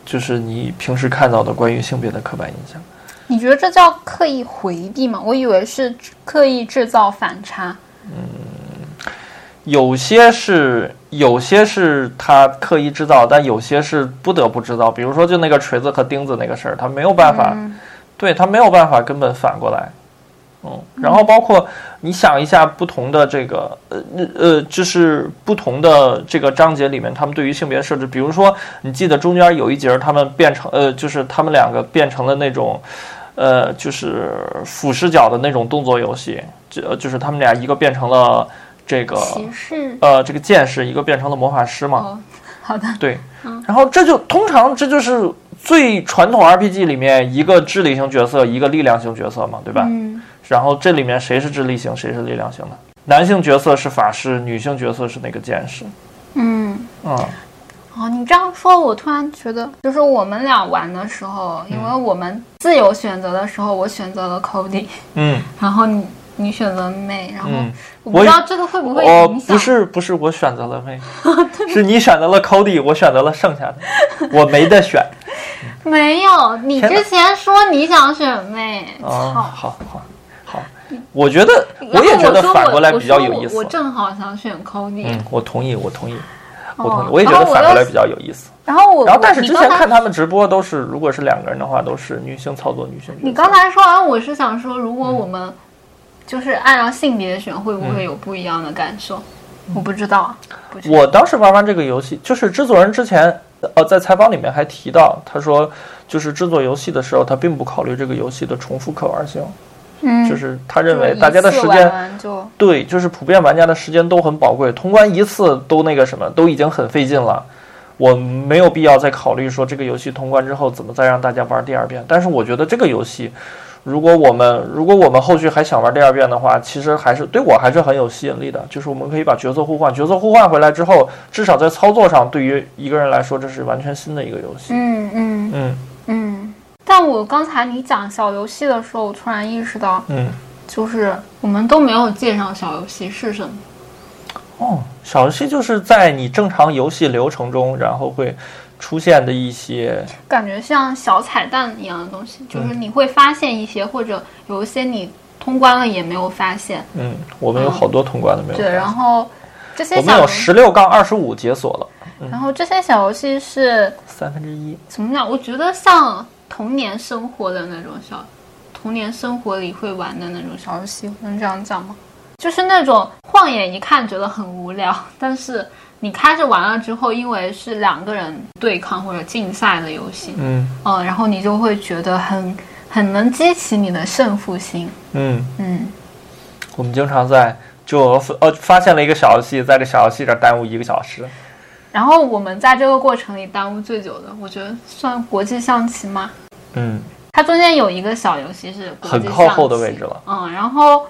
Speaker 2: 就是你平时看到的关于性别的刻板印象。
Speaker 1: 你觉得这叫刻意回避吗？我以为是刻意制造反差。
Speaker 2: 嗯，有些是，有些是他刻意制造，但有些是不得不制造。比如说，就那个锤子和钉子那个事儿，他没有办法，对他没有办法根本反过来。嗯，然后包括你想一下不同的这个呃呃，就是不同的这个章节里面，他们对于性别设置，比如说你记得中间有一节他们变成呃，就是他们两个变成了那种呃，就是俯视角的那种动作游戏，就就是他们俩一个变成了这个
Speaker 1: 骑士，
Speaker 2: 呃，这个剑士，一个变成了魔法师嘛。
Speaker 1: 哦，好的。
Speaker 2: 对，然后这就通常这就是最传统 RPG 里面一个智力型角色，一个力量型角色嘛，对吧？
Speaker 1: 嗯。
Speaker 2: 然后这里面谁是智力型，谁是力量型的？男性角色是法师，女性角色是那个剑士。
Speaker 1: 嗯，
Speaker 2: 嗯。
Speaker 1: 哦，你这样说，我突然觉得，就是我们俩玩的时候，因为我们自由选择的时候，我选择了 Cody，
Speaker 2: 嗯。
Speaker 1: 然后你你选择妹，然后
Speaker 2: 嗯，
Speaker 1: 我不知道这个会不会
Speaker 2: 哦
Speaker 1: 影，响。
Speaker 2: 不是不是，我选择了妹，[LAUGHS] 是你选择了 Cody，我选择了剩下的，我没得选。
Speaker 1: 没有，你之前说你想选妹，
Speaker 2: 哦，
Speaker 1: 操！
Speaker 2: 好好好，[LAUGHS] 我觉得
Speaker 1: 我
Speaker 2: 也觉得反过来比较有意思
Speaker 1: 我说我。我正好想选 Cody，、
Speaker 2: 嗯，我同意，我同意，我同意，
Speaker 1: 哦
Speaker 2: 我也觉得反过来比较有意思。
Speaker 1: 然后我
Speaker 2: 然后，但是之前看他们直播都是，如果是两个人的话，都是女性操作女性。
Speaker 1: 你刚才说完，我是想说，如
Speaker 2: 嗯
Speaker 1: 果我们就是按照性别选，会不会有不一样的感受？我不知道啊，不知道
Speaker 2: 我当时玩完这个游戏，就是制作人之前呃在采访里面还提到，他说就是制作游戏的时候，他并不考虑这个游戏的重复可玩性，
Speaker 1: 嗯，
Speaker 2: 就是他认为大家的时间对，就是普遍玩家的时间都很宝贵，通关一次都那个什么，都已经很费劲了。我没有必要再考虑说这个游戏通关之后怎么再让大家玩第二遍。但是我觉得这个游戏，如果我们如果我们后续还想玩第二遍的话，其实还是对我还是很有吸引力的。就是我们可以把角色互换，角色互换回来之后，至少在操作上，对于一个人来说，这是完全新的一个游戏。
Speaker 1: 嗯嗯
Speaker 2: 嗯
Speaker 1: 嗯。但我刚才你讲小游戏的时候，我突然意识到，
Speaker 2: 嗯，
Speaker 1: 就是我们都没有介绍小游戏是什么。
Speaker 2: 哦，小游戏就是在你正常游戏流程中，然后会出现的一些
Speaker 1: 感觉像小彩蛋一样的东西，就是
Speaker 2: 嗯
Speaker 1: 你会发现一些，或者有一些你通关了也没有发现。
Speaker 2: 嗯，我们有好多通关的没有
Speaker 1: 对，然后这些
Speaker 2: 我们有
Speaker 1: 小游，
Speaker 2: 十六杠二十五解锁了，
Speaker 1: 然后这些小游戏是
Speaker 2: 三分之一。
Speaker 1: 怎么讲？我觉得像童年生活的那种小，童年生活里会玩的那种小。游戏，能这样讲吗？就是那种晃眼一看觉得很无聊，但是你开着玩了之后，因为是两个人对抗或者竞赛的游戏，
Speaker 2: 嗯。
Speaker 1: 嗯，然后你就会觉得很很能激起你的胜负心，
Speaker 2: 嗯，
Speaker 1: 嗯，
Speaker 2: 我们经常在就呃发现了一个小游戏，在这小游戏这儿耽误一个小时。
Speaker 1: 然后我们在这个过程里耽误最久的，我觉得算国际象棋吗？
Speaker 2: 嗯，
Speaker 1: 它中间有一个小游戏是国际
Speaker 2: 很靠后的位置了。
Speaker 1: 嗯，然后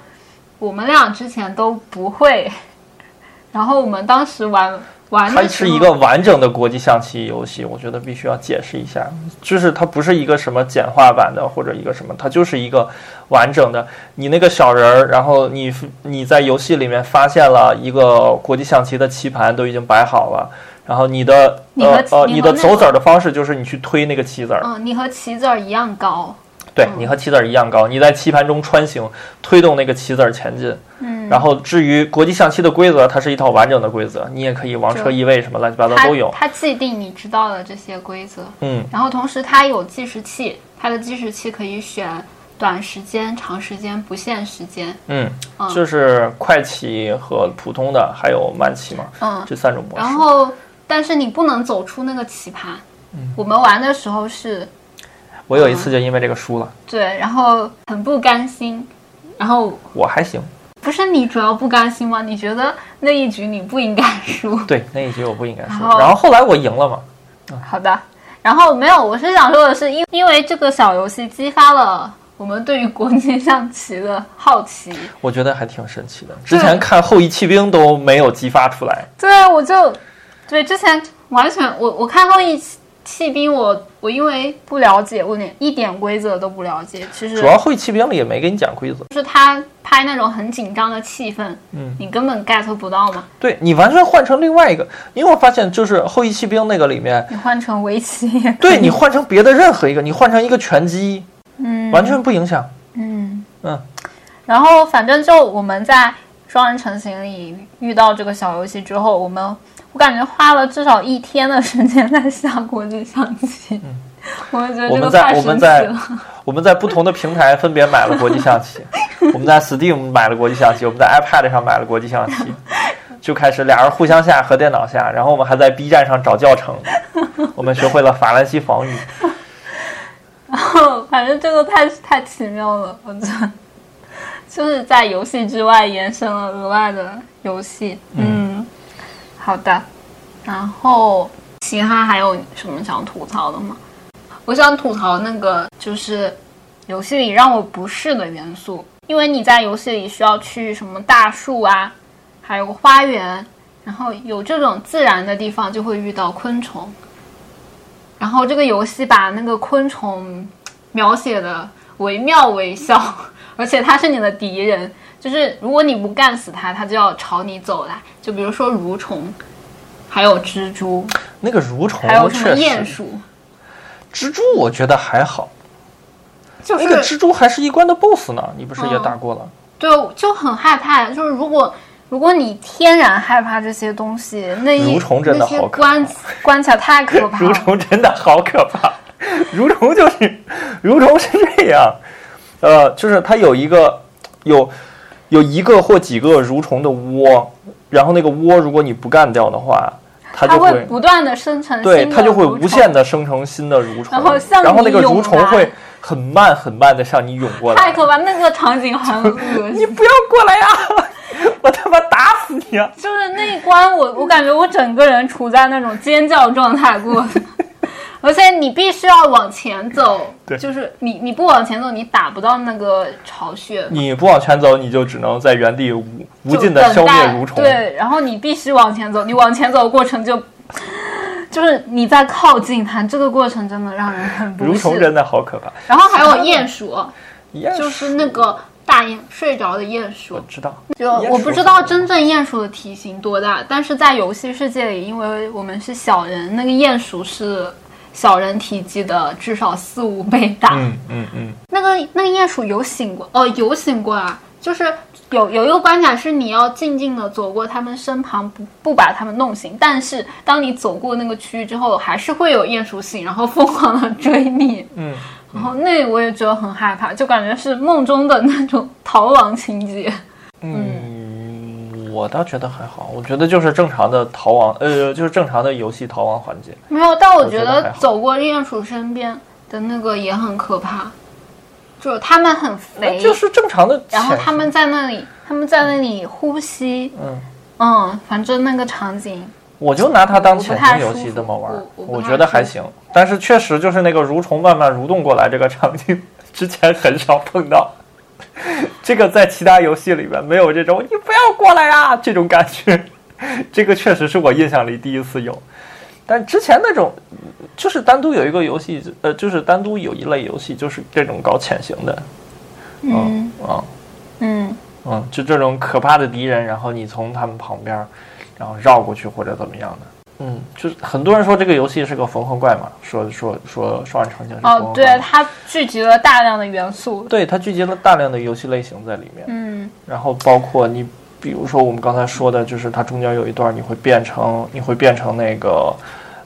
Speaker 1: 我们俩之前都不会，然后我们当时玩玩
Speaker 2: 它
Speaker 1: 的
Speaker 2: 是一个完整的国际象棋游戏，我觉得必须要解释一下，就是它不是一个什么简化版的或者一个什么，它就是一个完整的。你那个小人儿，然后你你在游戏里面发现了一个国际象棋的棋盘都已经摆好了，然后你的呃呃
Speaker 1: 你
Speaker 2: 的走子儿的方式就是你去推那个棋子儿，
Speaker 1: 嗯，你和棋子儿一样高，
Speaker 2: 对你和棋子儿一样高，你在棋盘中穿行，推动那个棋子儿前进。
Speaker 1: 嗯，
Speaker 2: 然后至于国际象棋的规则，它是一套完整的规则，你也可以王车易位什么乱七八糟都有。
Speaker 1: 它既定你知道的这些规则，
Speaker 2: 嗯。
Speaker 1: 然后同时它有计时器，它的计时器可以选短时间、长时间、不限时间，
Speaker 2: 嗯，
Speaker 1: 嗯。
Speaker 2: 就是快棋和普通的，还有慢棋嘛，
Speaker 1: 嗯，
Speaker 2: 这三种模式。
Speaker 1: 然后但是你不能走出那个棋盘。
Speaker 2: 嗯
Speaker 1: 我们玩的时候是
Speaker 2: 我有一次就因为这个输了，
Speaker 1: 对，然后很不甘心，然后
Speaker 2: 我还行。
Speaker 1: 不是你主要不甘心吗？你觉得那一局你不应该输？
Speaker 2: 对，那一局我不应该输。
Speaker 1: 然后
Speaker 2: 然后后来我赢了嘛。
Speaker 1: 嗯好的，然后没有，我是想说的是，因因为这个小游戏激发了我们对于国际象棋的好奇。
Speaker 2: 我觉得还挺神奇的。之前看《后羿弃兵》都没有激发出来。
Speaker 1: 对，我就对之前完全我我看后羿弃弃兵，我我因为不了解，我连一点规则都不了解。其实
Speaker 2: 主要《后羿弃兵》里也没给你讲规则。
Speaker 1: 就是他拍那种很紧张的气氛，
Speaker 2: 嗯，
Speaker 1: 你根本 get 不到嘛。
Speaker 2: 对你完全换成另外一个，因为我发现就是《后羿弃兵》那个里面，
Speaker 1: 你换成围棋
Speaker 2: 对你换成别的任何一个，你换成一个拳击，
Speaker 1: 嗯
Speaker 2: 完全不影响。
Speaker 1: 嗯
Speaker 2: 嗯，
Speaker 1: 然后反正就我们在双人成行里遇到这个小游戏之后，我们我感觉花了至少一天的时间在下国际象棋。
Speaker 2: 嗯我们在我们在
Speaker 1: 了。[LAUGHS]
Speaker 2: 我们在不同的平台分别买了国际象棋，[LAUGHS] 我们在 Steam 买了国际象棋，我们在 iPad 上买了国际象棋，[LAUGHS] 就开始俩人互相下和电脑下，然后我们还在 B 站上找教程，我们学会了法兰西防御。
Speaker 1: 然后反正这个太太奇妙了，我觉得就是在游戏之外延伸了额外的游戏。嗯，好的。然后其他还有什么想吐槽的吗？我想吐槽那个就是游戏里让我不适的元素，因为你在游戏里需要去什么大树啊，还有花园，然后有这种自然的地方就会遇到昆虫，然后这个游戏把那个昆虫描写的惟妙惟肖，[LAUGHS] 而且它是你的敌人，就是如果你不干死它，它就要朝你走来。就比如说蠕虫，还有蜘蛛，
Speaker 2: 那个蠕虫
Speaker 1: 还有什么鼹，鼠，
Speaker 2: 蜘蛛我觉得还好，
Speaker 1: 就是
Speaker 2: 那个蜘蛛还是一关的 BOSS 呢，你不是也
Speaker 1: 嗯
Speaker 2: 打过了？
Speaker 1: 对，就很害怕。就是如果如果你天然害怕这些东西，那一
Speaker 2: 蠕虫真的好可
Speaker 1: 关关起来太可怕了蠕。
Speaker 2: 虫真的好可怕，[LAUGHS] [LAUGHS] 蠕虫就是蠕虫是这样，呃，就是它有一个有有一个或几个蠕虫的窝，然后那个窝如果你不干掉的话，它就会
Speaker 1: 不断的生成
Speaker 2: 对
Speaker 1: 新的
Speaker 2: 它就会无限的生成新的蠕虫，
Speaker 1: 然后像
Speaker 2: 然后那个蠕虫会很慢很慢的向你涌过来，
Speaker 1: 太可怕，那个场景很恶心。[LAUGHS]
Speaker 2: 你不要过来呀！[LAUGHS] 我他妈打死你啊！
Speaker 1: 就是那一关我，我感觉我整个人处在那种尖叫状态过的，而且你必须要往前走，
Speaker 2: 对
Speaker 1: 就是你你不往前走，你打不到那个巢穴，
Speaker 2: 你不往前走，你就只能在原地无无尽的消灭蠕虫。
Speaker 1: 对，然后你必须往前走，你往前走的过程就。就是你在靠近它，这个过程真的让人很。
Speaker 2: 蠕虫真的好可怕。
Speaker 1: 然后还有鼹鼠，
Speaker 2: 鼹
Speaker 1: 就是那个大鼹睡着的鼹鼠
Speaker 2: 我，知道，
Speaker 1: 就我不知道真正鼹鼠的体型多大，但是在游戏世界里，因为我们是小人，那个鼹鼠是小人体积的至少四五倍大。
Speaker 2: 嗯嗯嗯，
Speaker 1: 那个那个鼹鼠有醒过哦，有醒过啊，就是有有一个关卡是你要静静的走过他们身旁，不不把他们弄醒。但是当你走过那个区域之后，还是会有鼹鼠醒，然后疯狂的追你。
Speaker 2: 嗯，
Speaker 1: 然后那我也觉得很害怕，就感觉是梦中的那种逃亡情节。
Speaker 2: 嗯，我倒觉得还好，我觉得就是正常的逃亡，呃，就是正常的游戏逃亡环节。
Speaker 1: 没有，但我
Speaker 2: 我觉
Speaker 1: 觉
Speaker 2: 得
Speaker 1: 走过鼹鼠身边的那个也很可怕，就是它们很肥，
Speaker 2: 就是正常的。
Speaker 1: 然后他们在那里，他们在那里呼吸，
Speaker 2: 嗯，
Speaker 1: 嗯，反正那个场景，
Speaker 2: 我就拿它当
Speaker 1: 我
Speaker 2: 潜行游戏这么玩儿
Speaker 1: 我，
Speaker 2: 觉得还行。但是确实就是那个蠕虫慢慢蠕动过来这个场景，[LAUGHS] 之前很少碰到。[LAUGHS] 这个在其他游戏里面没有这种“你不要过来啊”这种感觉，[LAUGHS] 这个确实是我印象里第一次有。但之前那种，就是单独有一个游戏，呃，就是单独有一类游戏，就是这种搞潜行的，
Speaker 1: 嗯。
Speaker 2: 啊、
Speaker 1: 嗯。
Speaker 2: 嗯，就这种可怕的敌人，然后你从他们旁边，然后绕过去或者怎么样的。嗯，就是很多人说这个游戏是个缝合怪嘛，说说说双人成行是缝合
Speaker 1: 哦，对，它聚集了大量的元素，
Speaker 2: 对，它聚集了大量的游戏类型在里面，
Speaker 1: 嗯。
Speaker 2: 然后包括你，比如说我们刚才说的，就是它中间有一段你会变成，你会变成那个。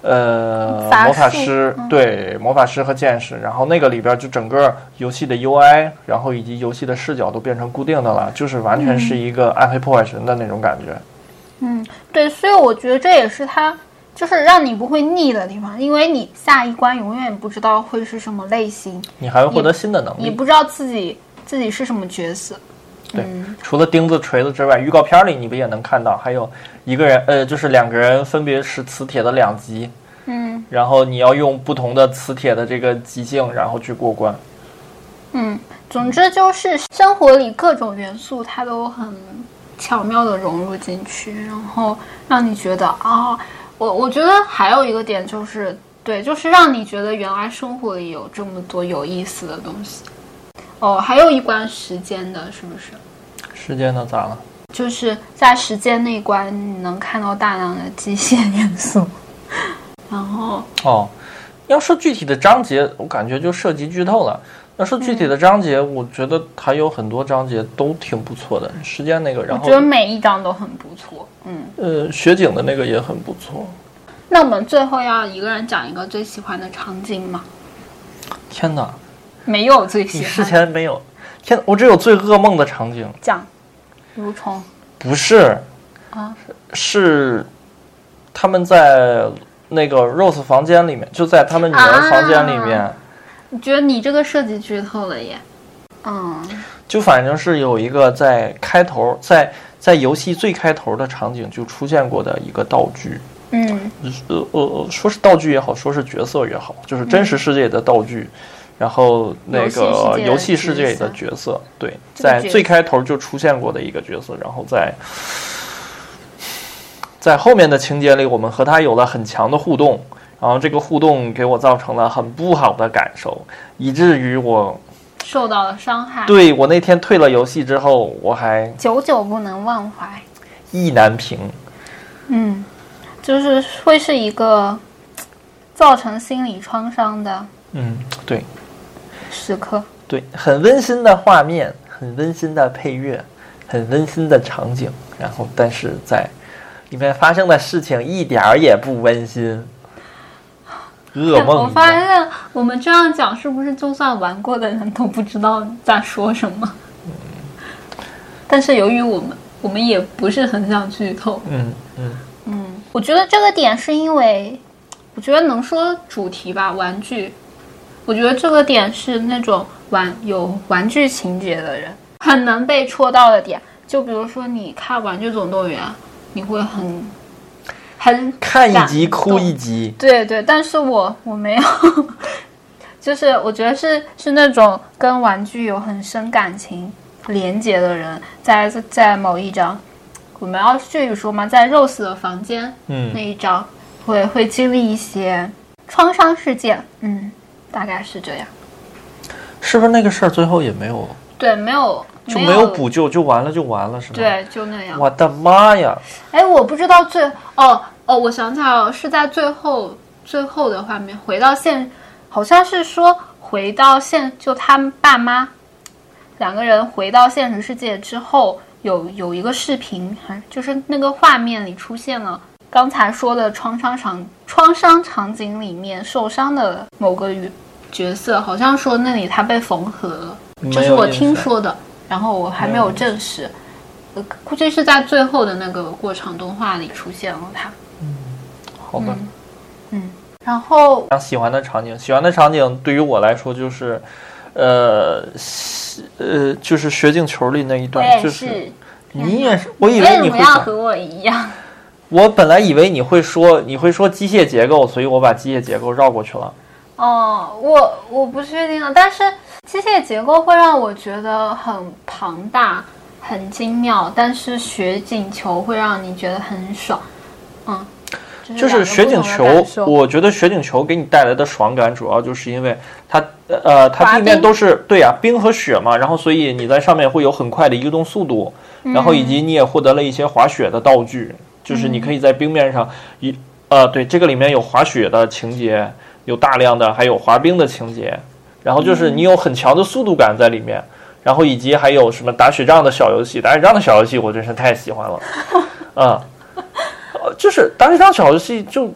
Speaker 2: 呃，
Speaker 1: 法
Speaker 2: 魔法师
Speaker 1: 嗯。
Speaker 2: 对魔法师和剑士，然后那个里边就整个游戏的 UI，然后以及游戏的视角都变成固定的了，就是完全是一个暗黑破坏神的那种感觉。
Speaker 1: 嗯，对，所以我觉得这也是它就是让你不会腻的地方，因为你下一关永远不知道会是什么类型，
Speaker 2: 你还会获得新的能力。
Speaker 1: 你不知道自己自己是什么角色。
Speaker 2: 对
Speaker 1: 嗯
Speaker 2: 除了钉子、锤子之外，预告片里你不也能看到，还有一个人，呃，就是两个人分别是磁铁的两极，
Speaker 1: 嗯
Speaker 2: 然后你要用不同的磁铁的这个极性，然后去过关。
Speaker 1: 嗯，总之就是生活里各种元素它都很巧妙的融入进去，然后让你觉得啊、我我觉得还有一个点就是，对，就是让你觉得原来生活里有这么多有意思的东西。哦，还有一关时间的，是不是？
Speaker 2: 时间的？咋了？
Speaker 1: 就是在时间那一关，你能看到大量的机械元素，[LAUGHS] 然后
Speaker 2: 哦，要说具体的章节，我感觉就涉及剧透了。要说具体的章节，我觉得还有很多章节都挺不错的。时间那个，然后
Speaker 1: 我觉得每一章都很不错。嗯，
Speaker 2: 呃，雪景的那个也很不错。
Speaker 1: 那我们最后要一个人讲一个最喜欢的场景吗？
Speaker 2: 天哪，
Speaker 1: 没有最喜欢，之
Speaker 2: 前没有？天，我只有最噩梦的场景。
Speaker 1: 讲蠕虫
Speaker 2: 不是，
Speaker 1: 啊，
Speaker 2: 是他们在那个 Rose 房间里面，就在他们女儿房间里面，
Speaker 1: 你觉得你这个设计剧透了耶？嗯。
Speaker 2: 就反正是有一个在开头，在在游戏最开头的场景就出现过的一个道具，
Speaker 1: 嗯。
Speaker 2: 呃呃呃，说是道具也好，说是角色也好，就是真实世界的道具。然后那个游
Speaker 1: 游
Speaker 2: 戏世界里的角色，对，在最开头就出现过的一个角色，然后在在后面的情节里，我们和他有了很强的互动，然后这个互动给我造成了很不好的感受，以至于我
Speaker 1: 受到了伤害，
Speaker 2: 对我那天退了游戏之后，我还
Speaker 1: 久久不能忘怀。
Speaker 2: 意难平。
Speaker 1: 嗯，就是会是一个造成心理创伤的
Speaker 2: 嗯，对
Speaker 1: 时刻。
Speaker 2: 对，很温馨的画面，很温馨的配乐，很温馨的场景，然后但是在里面发生的事情一点儿也不温馨，噩梦
Speaker 1: 我。发现我们这样讲，是不是就算玩过的人都不知道在说什么？但是由于我们，我们也不是很想剧透。
Speaker 2: 嗯嗯，
Speaker 1: 嗯，我觉得这个点是因为，我觉得能说主题吧，玩具。我觉得这个点是那种玩有玩具情节的人很能被戳到的点。就比如说你看《玩具总动员》，你会很很
Speaker 2: 看一集哭一集。
Speaker 1: 对对，但是我我没有，[LAUGHS] 就是我觉得是是那种跟玩具有很深感情连接的人，在在某一张，我们要具体说吗？在 Rose 的房间嗯那
Speaker 2: 嗯，
Speaker 1: 一章，会会经历一些创伤事件，嗯，大概是这样。
Speaker 2: 是不是那个事儿最后也没有
Speaker 1: 对，没有
Speaker 2: 就没有补救，就完了就完了是吗？，
Speaker 1: 对，就那样。
Speaker 2: 我的妈呀！
Speaker 1: 哎，我不知道最哦哦，我想起来了，是在最后最后的画面回到现，好像是说回到现，就他们爸妈两个人回到现实世界之后，有有一个视频，还就是那个画面里出现了刚才说的创伤场创伤场景里面受伤的某个角角色，好像说那里他被缝合了，这是我听说的，然后我还没有证实。呃估计是在最后的那个过场动画里出现了他。
Speaker 2: 好吧。
Speaker 1: 然后
Speaker 2: 喜欢的场景，喜欢的场景对于我来说就是，呃，西呃，就是雪景球里那一
Speaker 1: 我
Speaker 2: 段，
Speaker 1: 也，
Speaker 2: 就是是你也是，我以
Speaker 1: 为
Speaker 2: 你会讲，
Speaker 1: 和我一样？
Speaker 2: 我本来以为你会说你会说机械结构，所以我把机械结构绕过去了。
Speaker 1: 哦，我我不确定了，但是机械结构会让我觉得很庞大、很精妙，但是雪景球会让你觉得很爽。嗯，这
Speaker 2: 就是雪景球我觉得雪景球给你带来的爽感，主要就是因为它呃它地面都是对呀、冰和雪嘛，然后所以你在上面会有很快的移动速度，然后以及你也获得了一些滑雪的道具，就是你可以在冰面上一呃对这个里面有滑雪的情节，有大量的还有滑冰的情节，然后就是你有很强的速度感在里面。然后以及还有什么打雪仗的小游戏，打雪仗的小游戏我真是太喜欢了，啊、[LAUGHS] 呃就是打雪仗小游戏就，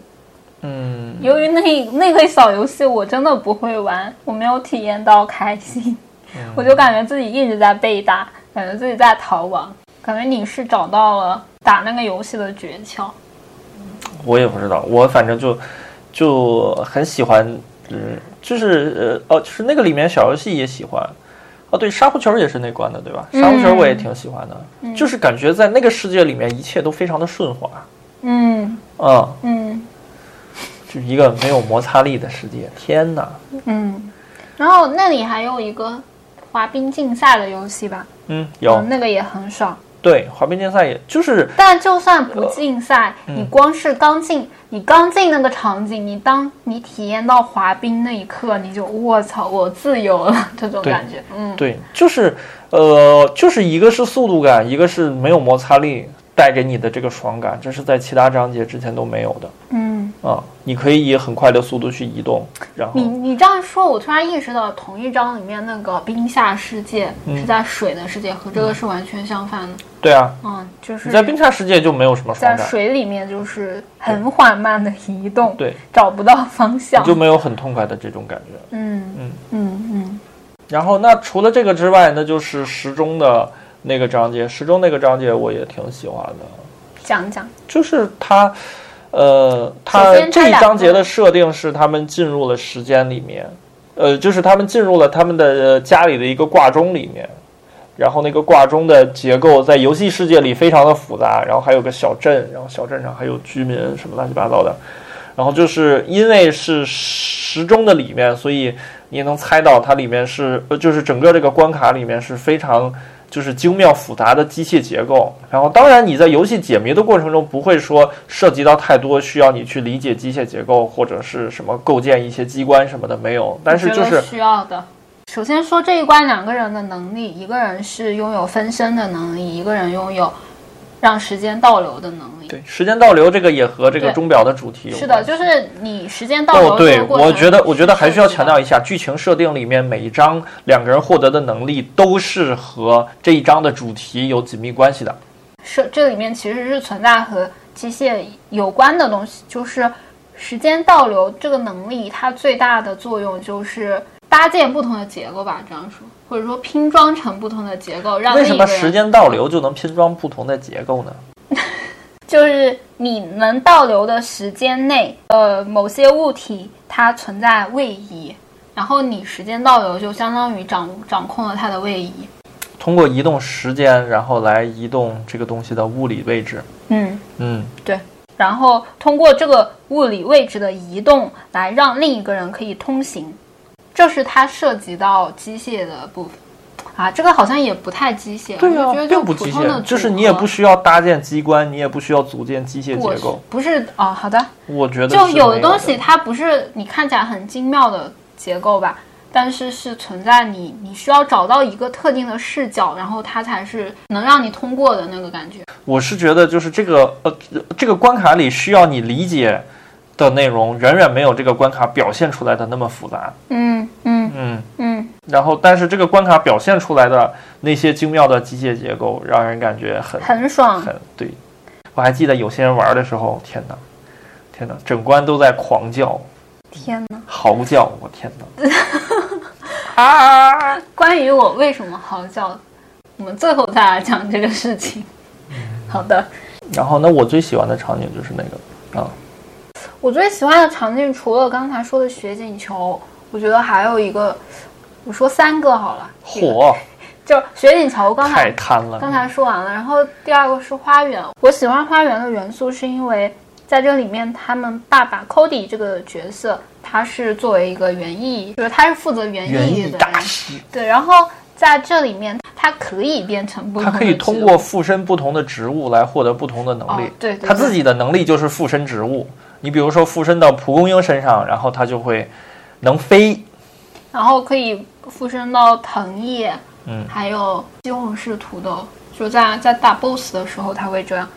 Speaker 2: 嗯，
Speaker 1: 由于那那个小游戏我真的不会玩，我没有体验到开心，
Speaker 2: 嗯。
Speaker 1: 我就感觉自己一直在被打，感觉自己在逃亡，感觉你是找到了打那个游戏的诀窍。
Speaker 2: 我也不知道，我反正就就很喜欢，嗯，就是呃哦，就是那个里面小游戏也喜欢，哦对，沙狐球也是那关的对吧？沙狐球我也挺喜欢的，就是感觉在那个世界里面一切都非常的顺滑，
Speaker 1: 嗯。
Speaker 2: 啊，
Speaker 1: 嗯。
Speaker 2: 就是一个没有摩擦力的世界，天哪，
Speaker 1: 嗯，然后那里还有一个滑冰竞赛的游戏吧，
Speaker 2: 嗯，有、
Speaker 1: 嗯，那个也很爽。
Speaker 2: 对滑冰竞赛也就是
Speaker 1: 但就算不竞赛，
Speaker 2: 嗯。
Speaker 1: 你光是刚进，你刚进那个场景，你当你体验到滑冰那一刻，你就我操，我自由了 [LAUGHS] 这种感觉。嗯，
Speaker 2: 对，就是呃，就是一个是速度感，一个是没有摩擦力带给你的这个爽感，这是在其他章节之前都没有的。
Speaker 1: 嗯，
Speaker 2: 啊，你可以以很快的速度去移动，然后
Speaker 1: 你你这样说，我突然意识到，同一章里面那个冰下世界
Speaker 2: 嗯
Speaker 1: 是在水的世界，和这个是完全相反的。
Speaker 2: 对啊，
Speaker 1: 嗯，就是
Speaker 2: 你在冰下世界就没有什么爽
Speaker 1: 在，水里面就是很缓慢的移动，
Speaker 2: 对，
Speaker 1: 找不到方向。
Speaker 2: 就没有很痛快的这种感觉。
Speaker 1: 嗯
Speaker 2: 嗯
Speaker 1: 嗯嗯
Speaker 2: 然后那除了这个之外，那就是时钟的那个章节，时钟那个章节我也挺喜欢的，
Speaker 1: 讲一讲。
Speaker 2: 就是他，呃，它
Speaker 1: 首先它
Speaker 2: 这一章节的设定是他们进入了时间里面，呃，就是他们进入了他们的呃家里的一个挂钟里面，然后那个挂钟的结构在游戏世界里非常的复杂，然后还有个小镇，然后小镇上还有居民什么乱七八糟的，然后就是因为是时钟的里面，所以你也能猜到它里面是，呃，就是整个这个关卡里面是非常就是精妙复杂的机械结构。然后，当然你在游戏解谜的过程中不会说涉及到太多需要你去理解机械结构或者是什么构建一些机关什么的没有，但是就是
Speaker 1: 需要的。首先说这一关两个人的能力，一个人是拥有分身的能力，一个人拥有。让时间倒流的能力，
Speaker 2: 对时间倒流这个也和这个钟表的主题有关
Speaker 1: 是的，就是你时间倒流。
Speaker 2: 哦，对，我觉得我觉得还需要强调一下，剧情设定里面每一章两个人获得的能力都是和这一章的主题有紧密关系的。
Speaker 1: 是，这里面其实是存在和机械有关的东西，就是时间倒流这个能力，它最大的作用就是搭建不同的结构吧，这样说。或者说拼装成不同的结构，让
Speaker 2: 为什么时间倒流就能拼装不同的结构呢？[LAUGHS]
Speaker 1: 就是你能倒流的时间内，呃，某些物体它存在位移，然后你时间倒流就相当于掌掌控了它的位移，
Speaker 2: 通过移动时间，然后来移动这个东西的物理位置。
Speaker 1: 嗯
Speaker 2: 嗯，
Speaker 1: 对，然后通过这个物理位置的移动来让另一个人可以通行。这是它涉及到机械的部分啊，这个好像也不太机械，
Speaker 2: 对
Speaker 1: 啊，
Speaker 2: 并不机械，就是你也不需要搭建机关，你也不需要组建机械结构，
Speaker 1: 不是哦，好的，
Speaker 2: 我觉得
Speaker 1: 就有的东西它不是你看起来很精妙的结构吧，但是是存在你你需要找到一个特定的视角，然后它才是能让你通过的那个感觉。
Speaker 2: 我是觉得就是这个呃这个关卡里需要你理解。的内容远远没有这个关卡表现出来的那么复杂。
Speaker 1: 嗯
Speaker 2: 嗯
Speaker 1: 嗯嗯。
Speaker 2: 然后，但是这个关卡表现出来的那些精妙的机械结构，让人感觉很
Speaker 1: 很爽。
Speaker 2: 很对。我还记得有些人玩的时候，天哪，天哪，整关都在狂叫。
Speaker 1: 天哪！
Speaker 2: 嚎叫！我天
Speaker 1: 哪！[LAUGHS] 啊！关于我为什么嚎叫，我们最后再来讲这个事情。好的。
Speaker 2: 然后，那我最喜欢的场景就是那个啊。
Speaker 1: 我最喜欢的场景除了刚才说的雪景球，我觉得还有一个，我说三个好了。
Speaker 2: 火，
Speaker 1: 就雪景球，刚才
Speaker 2: 太贪了。
Speaker 1: 刚才说完了，然后第二个是花园。我喜欢花园的元素，是因为在这里面，他们爸爸 Cody 这个角色，他是作为一个园艺，就是他是负责园艺的
Speaker 2: 大师。
Speaker 1: 对，然后在这里面，他可以变成不同，
Speaker 2: 他可以通过附身不同的植物来获得不同的能力。
Speaker 1: 对，
Speaker 2: 他自己的能力就是附身植物。你比如说附身到蒲公英身上，然后它就会能飞，
Speaker 1: 然后可以附身到藤叶，
Speaker 2: 嗯，
Speaker 1: 还有西红柿、土豆，就在在打 BOSS 的时候它会这样。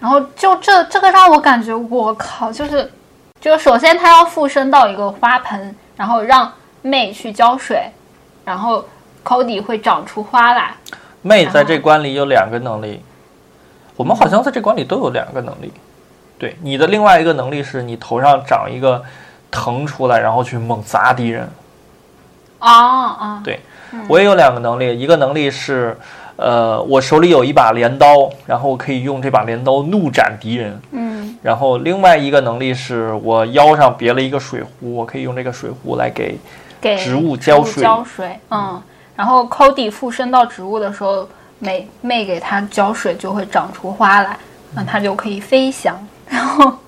Speaker 1: 然后就这这个让我感觉我靠，就是就首先它要附身到一个花盆，然后让妹去浇水，然后 Cody 会长出花来。
Speaker 2: 妹在这关里有两个能力，我们好像在这关里都有两个能力。对你的另外一个能力是你头上长一个藤出来，然后去猛砸敌人。
Speaker 1: 啊啊！
Speaker 2: 对，我也有两个能力，一个能力是，呃，我手里有一把镰刀，然后我可以用这把镰刀怒斩敌人。
Speaker 1: 嗯。
Speaker 2: 然后另外一个能力是我腰上别了一个水壶，我可以用这个水壶来给
Speaker 1: 给
Speaker 2: 植
Speaker 1: 物
Speaker 2: 浇水。
Speaker 1: 浇水。嗯。然后 Cody 附身到植物的时候，每每给它浇水就会长出花来，那它就可以飞翔。然后，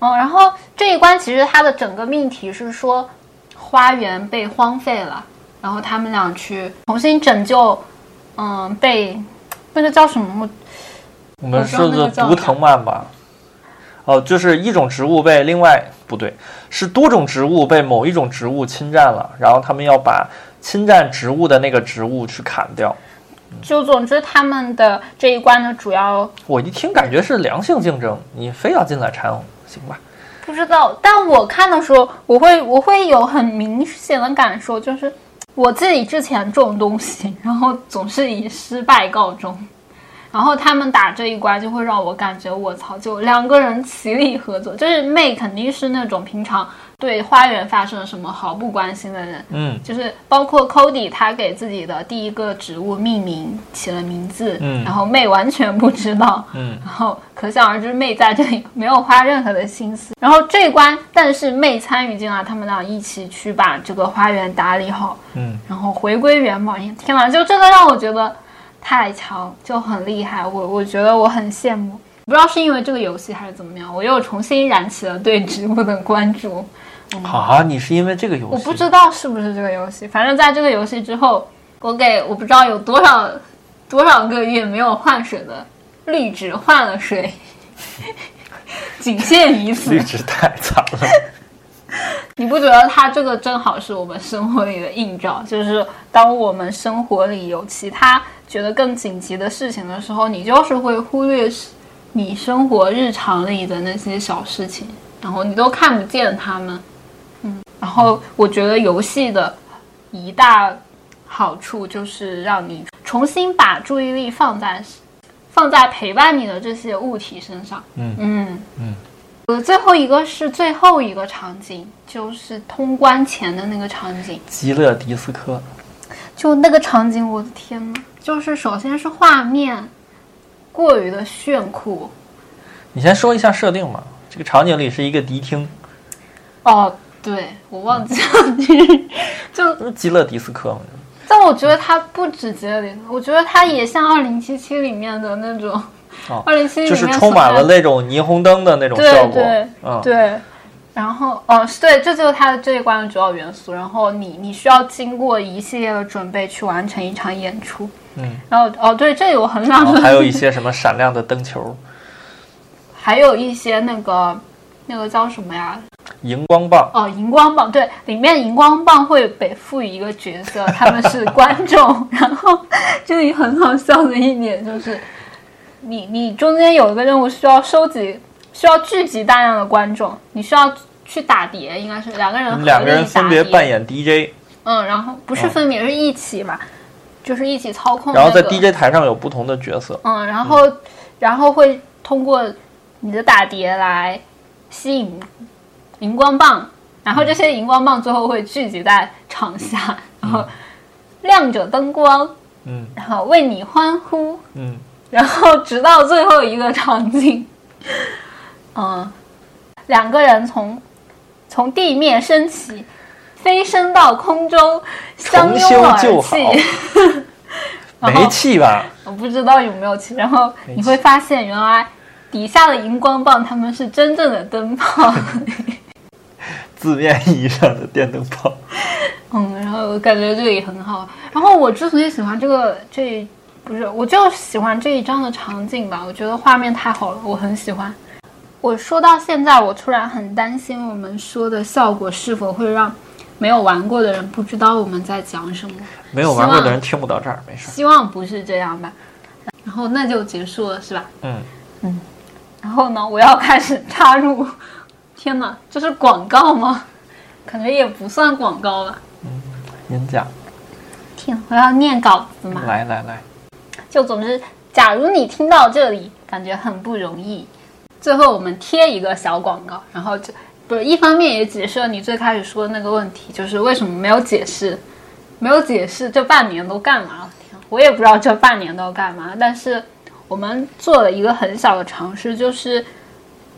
Speaker 1: 嗯，[LAUGHS] 然后这一关其实它的整个命题是说，花园被荒废了，然后他们俩去重新拯救，嗯，被那个叫什么？
Speaker 2: 我们说的毒藤蔓吧？哦，就是一种植物被另外不对，是多种植物被某一种植物侵占了，然后他们要把侵占植物的那个植物去砍掉。
Speaker 1: 就总之，他们的这一关的主要，
Speaker 2: 我一听感觉是良性竞争，你非要进来掺和，行吧？
Speaker 1: 不知道，但我看的时候，我会我会有很明显的感受，就是我自己之前种东西，然后总是以失败告终，然后他们打这一关就会让我感觉我操，就两个人齐力合作，就是妹肯定是那种平常。对花园发生了什么毫不关心的人，
Speaker 2: 嗯，
Speaker 1: 就是包括 Cody，他给自己的第一个植物命名起了名字，
Speaker 2: 嗯，
Speaker 1: 然后妹完全不知道，
Speaker 2: 嗯，
Speaker 1: 然后可想而知妹在这里没有花任何的心思。然后这一关，但是妹参与进来，他们俩一起去把这个花园打理好，
Speaker 2: 嗯，
Speaker 1: 然后回归原貌。天哪，就真的让我觉得太强，就很厉害。我我觉得我很羡慕，不知道是因为这个游戏还是怎么样，我又重新燃起了对植物的关注。
Speaker 2: 啊，你是因为这个游戏？
Speaker 1: 我不知道是不是这个游戏，反正在这个游戏之后，我给我不知道有多少多少个月没有换水的绿植换了水，[LAUGHS] 仅限于此
Speaker 2: 绿。植太惨了。[LAUGHS]
Speaker 1: 你不觉得它这个正好是我们生活里的映照？就是当我们生活里有其他觉得更紧急的事情的时候，你就是会忽略你生活日常里的那些小事情，然后你都看不见它们。嗯，然后我觉得游戏的一大好处就是让你重新把注意力放在放在陪伴你的这些物体身上。
Speaker 2: 嗯
Speaker 1: 嗯
Speaker 2: 嗯。
Speaker 1: 呃，最后一个是最后一个场景，就是通关前的那个场景。
Speaker 2: 极乐迪斯科，
Speaker 1: 就那个场景，我的天呐！就是首先是画面过于的炫酷
Speaker 2: 你先说一下设定嘛。这个场景里是一个迪厅，
Speaker 1: 哦，对我忘记了，[LAUGHS] 就
Speaker 2: 不是极乐迪斯科吗？
Speaker 1: 但我觉得它不止极乐迪斯科，我觉得它也像二零七七里面的那种，
Speaker 2: 哦 [LAUGHS]
Speaker 1: 二零七七
Speaker 2: 就是充满了那种霓虹灯的那种
Speaker 1: 对
Speaker 2: 效果。
Speaker 1: 对
Speaker 2: 嗯，
Speaker 1: 对，然后哦，是对，这就是它的这一关的主要元素。然后你你需要经过一系列的准备去完成一场演出。
Speaker 2: 嗯，
Speaker 1: 然后哦，对，这里我很
Speaker 2: 然
Speaker 1: 想说，
Speaker 2: 还有一些什么闪亮的灯球、[LAUGHS]
Speaker 1: 还有一些那个那个叫什么呀？
Speaker 2: 荧光棒。
Speaker 1: 哦，荧光棒，对，里面荧光棒会被赋予一个角色，[LAUGHS] 他们是观众。[LAUGHS] 然后这里很好笑的一点就是，你你中间有一个任务需要收集，需要聚集大量的观众，你需要去打碟，应该是两个人
Speaker 2: 两个人分别扮演 DJ，
Speaker 1: 嗯，然后不是
Speaker 2: 嗯
Speaker 1: 分别是一起嘛，就是一起操控、那
Speaker 2: 然后在 DJ 台上有不同的角色。
Speaker 1: 嗯，然后、然后会通过你的打碟来吸引荧光棒，然后这些荧光棒最后会聚集在场下，然后亮着灯光，
Speaker 2: 嗯
Speaker 1: 然后为你欢呼，
Speaker 2: 嗯，
Speaker 1: 然后直到最后一个场景，嗯，两个人从从地面升起，飞升到空中，相拥而泣。[LAUGHS]
Speaker 2: 没气吧？[LAUGHS]
Speaker 1: 我不知道有没有气，然后你会发现原来底下的荧光棒它们是真正的灯泡，
Speaker 2: 字面意义上的电灯泡。[LAUGHS]
Speaker 1: 嗯，然后我感觉这个也很好。然后我之所以喜欢这个这不是，我就喜欢这一张的场景吧，我觉得画面太好了，我很喜欢。我说到现在，我突然很担心我们说的效果是否会让没有玩过的人不知道我们在讲什么。
Speaker 2: 没有玩过的人听不到这儿，没事。
Speaker 1: 希望不是这样吧。然后那就结束了，是吧？
Speaker 2: 嗯嗯，
Speaker 1: 然后呢，我要开始插入。[LAUGHS] 天哪，这是广告吗？感觉也不算广告吧。
Speaker 2: 嗯，演讲，
Speaker 1: 天，我要念稿子嘛。
Speaker 2: 来来来，
Speaker 1: 就总之，假如你听到这里，感觉很不容易。最后我们贴一个小广告，然后就不是一方面也解释了你最开始说的那个问题，就是为什么没有解释，没有解释这半年都干嘛了？天，我也不知道这半年都干嘛。但是我们做了一个很小的尝试，就是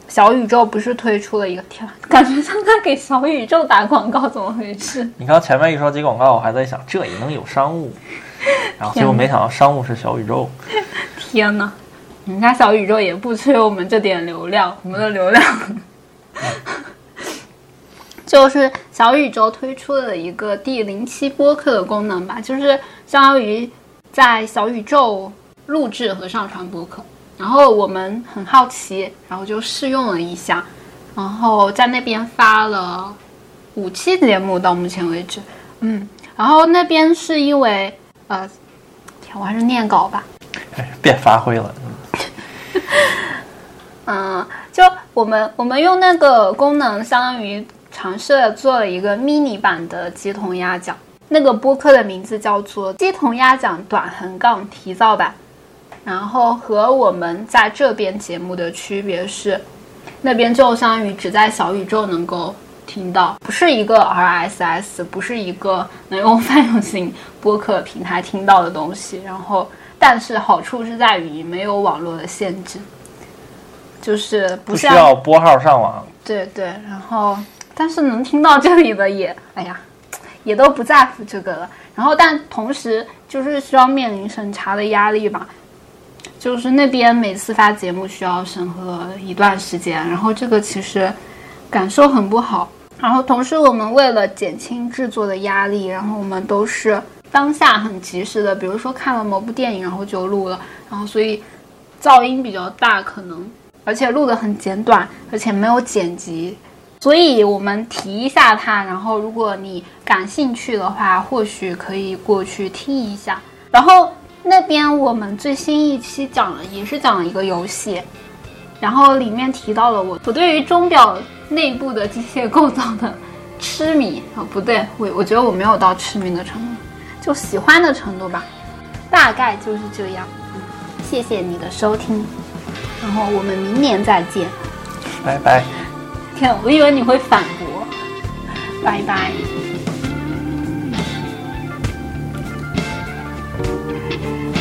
Speaker 1: 小宇宙不是推出了一个天啊，感觉像在给小宇宙打广告，怎么回事？
Speaker 2: 你刚前面一说接广告，我还在想这也能有商务，然后结果没想到商务是小宇宙。[LAUGHS]
Speaker 1: 天呐，人家小宇宙也不缺我们这点流量，我们的流量 [LAUGHS] 就是小宇宙推出了一个第零期播客的功能吧，就是相当于在小宇宙录制和上传播客。然后我们很好奇，然后就试用了一下，然后在那边发了五期节目到目前为止，嗯，然后那边是因为呃，天，我还是念稿吧。[LAUGHS]
Speaker 2: 别发挥了，[LAUGHS]
Speaker 1: 嗯，就我们我们用那个功能，相当于尝试了做了一个 mini 版的鸡同鸭讲。那个播客的名字叫做“鸡同鸭讲短横杠提造版”。然后和我们在这边节目的区别是，那边就相当于只在小宇宙能够听到，不是一个 RSS，不是一个能用泛用型播客平台听到的东西。然后，但是好处是在于没有网络的限制。就是不
Speaker 2: 不需要拨号上网。
Speaker 1: 对对，然后但是能听到这里的也，哎呀，也都不在乎这个了。然后但同时就是需要面临审查的压力吧，就是那边每次发节目需要审核一段时间，然后这个其实感受很不好。然后同时我们为了减轻制作的压力，然后我们都是当下很及时的，比如说看了某部电影，然后就录了，然后所以噪音比较大，可能而且录的很简短，而且没有剪辑。所以我们提一下它，然后如果你感兴趣的话，或许可以过去听一下。然后那边我们最新一期讲了，也是讲了一个游戏，然后里面提到了我我对于钟表内部的机械构造的痴迷啊，不对，我我觉得我没有到痴迷的程度，就喜欢的程度吧，大概就是这样。谢谢你的收听，然后我们明年再见。
Speaker 2: 拜拜。
Speaker 1: 天，[LAUGHS] 我以为你会反驳。拜拜。you.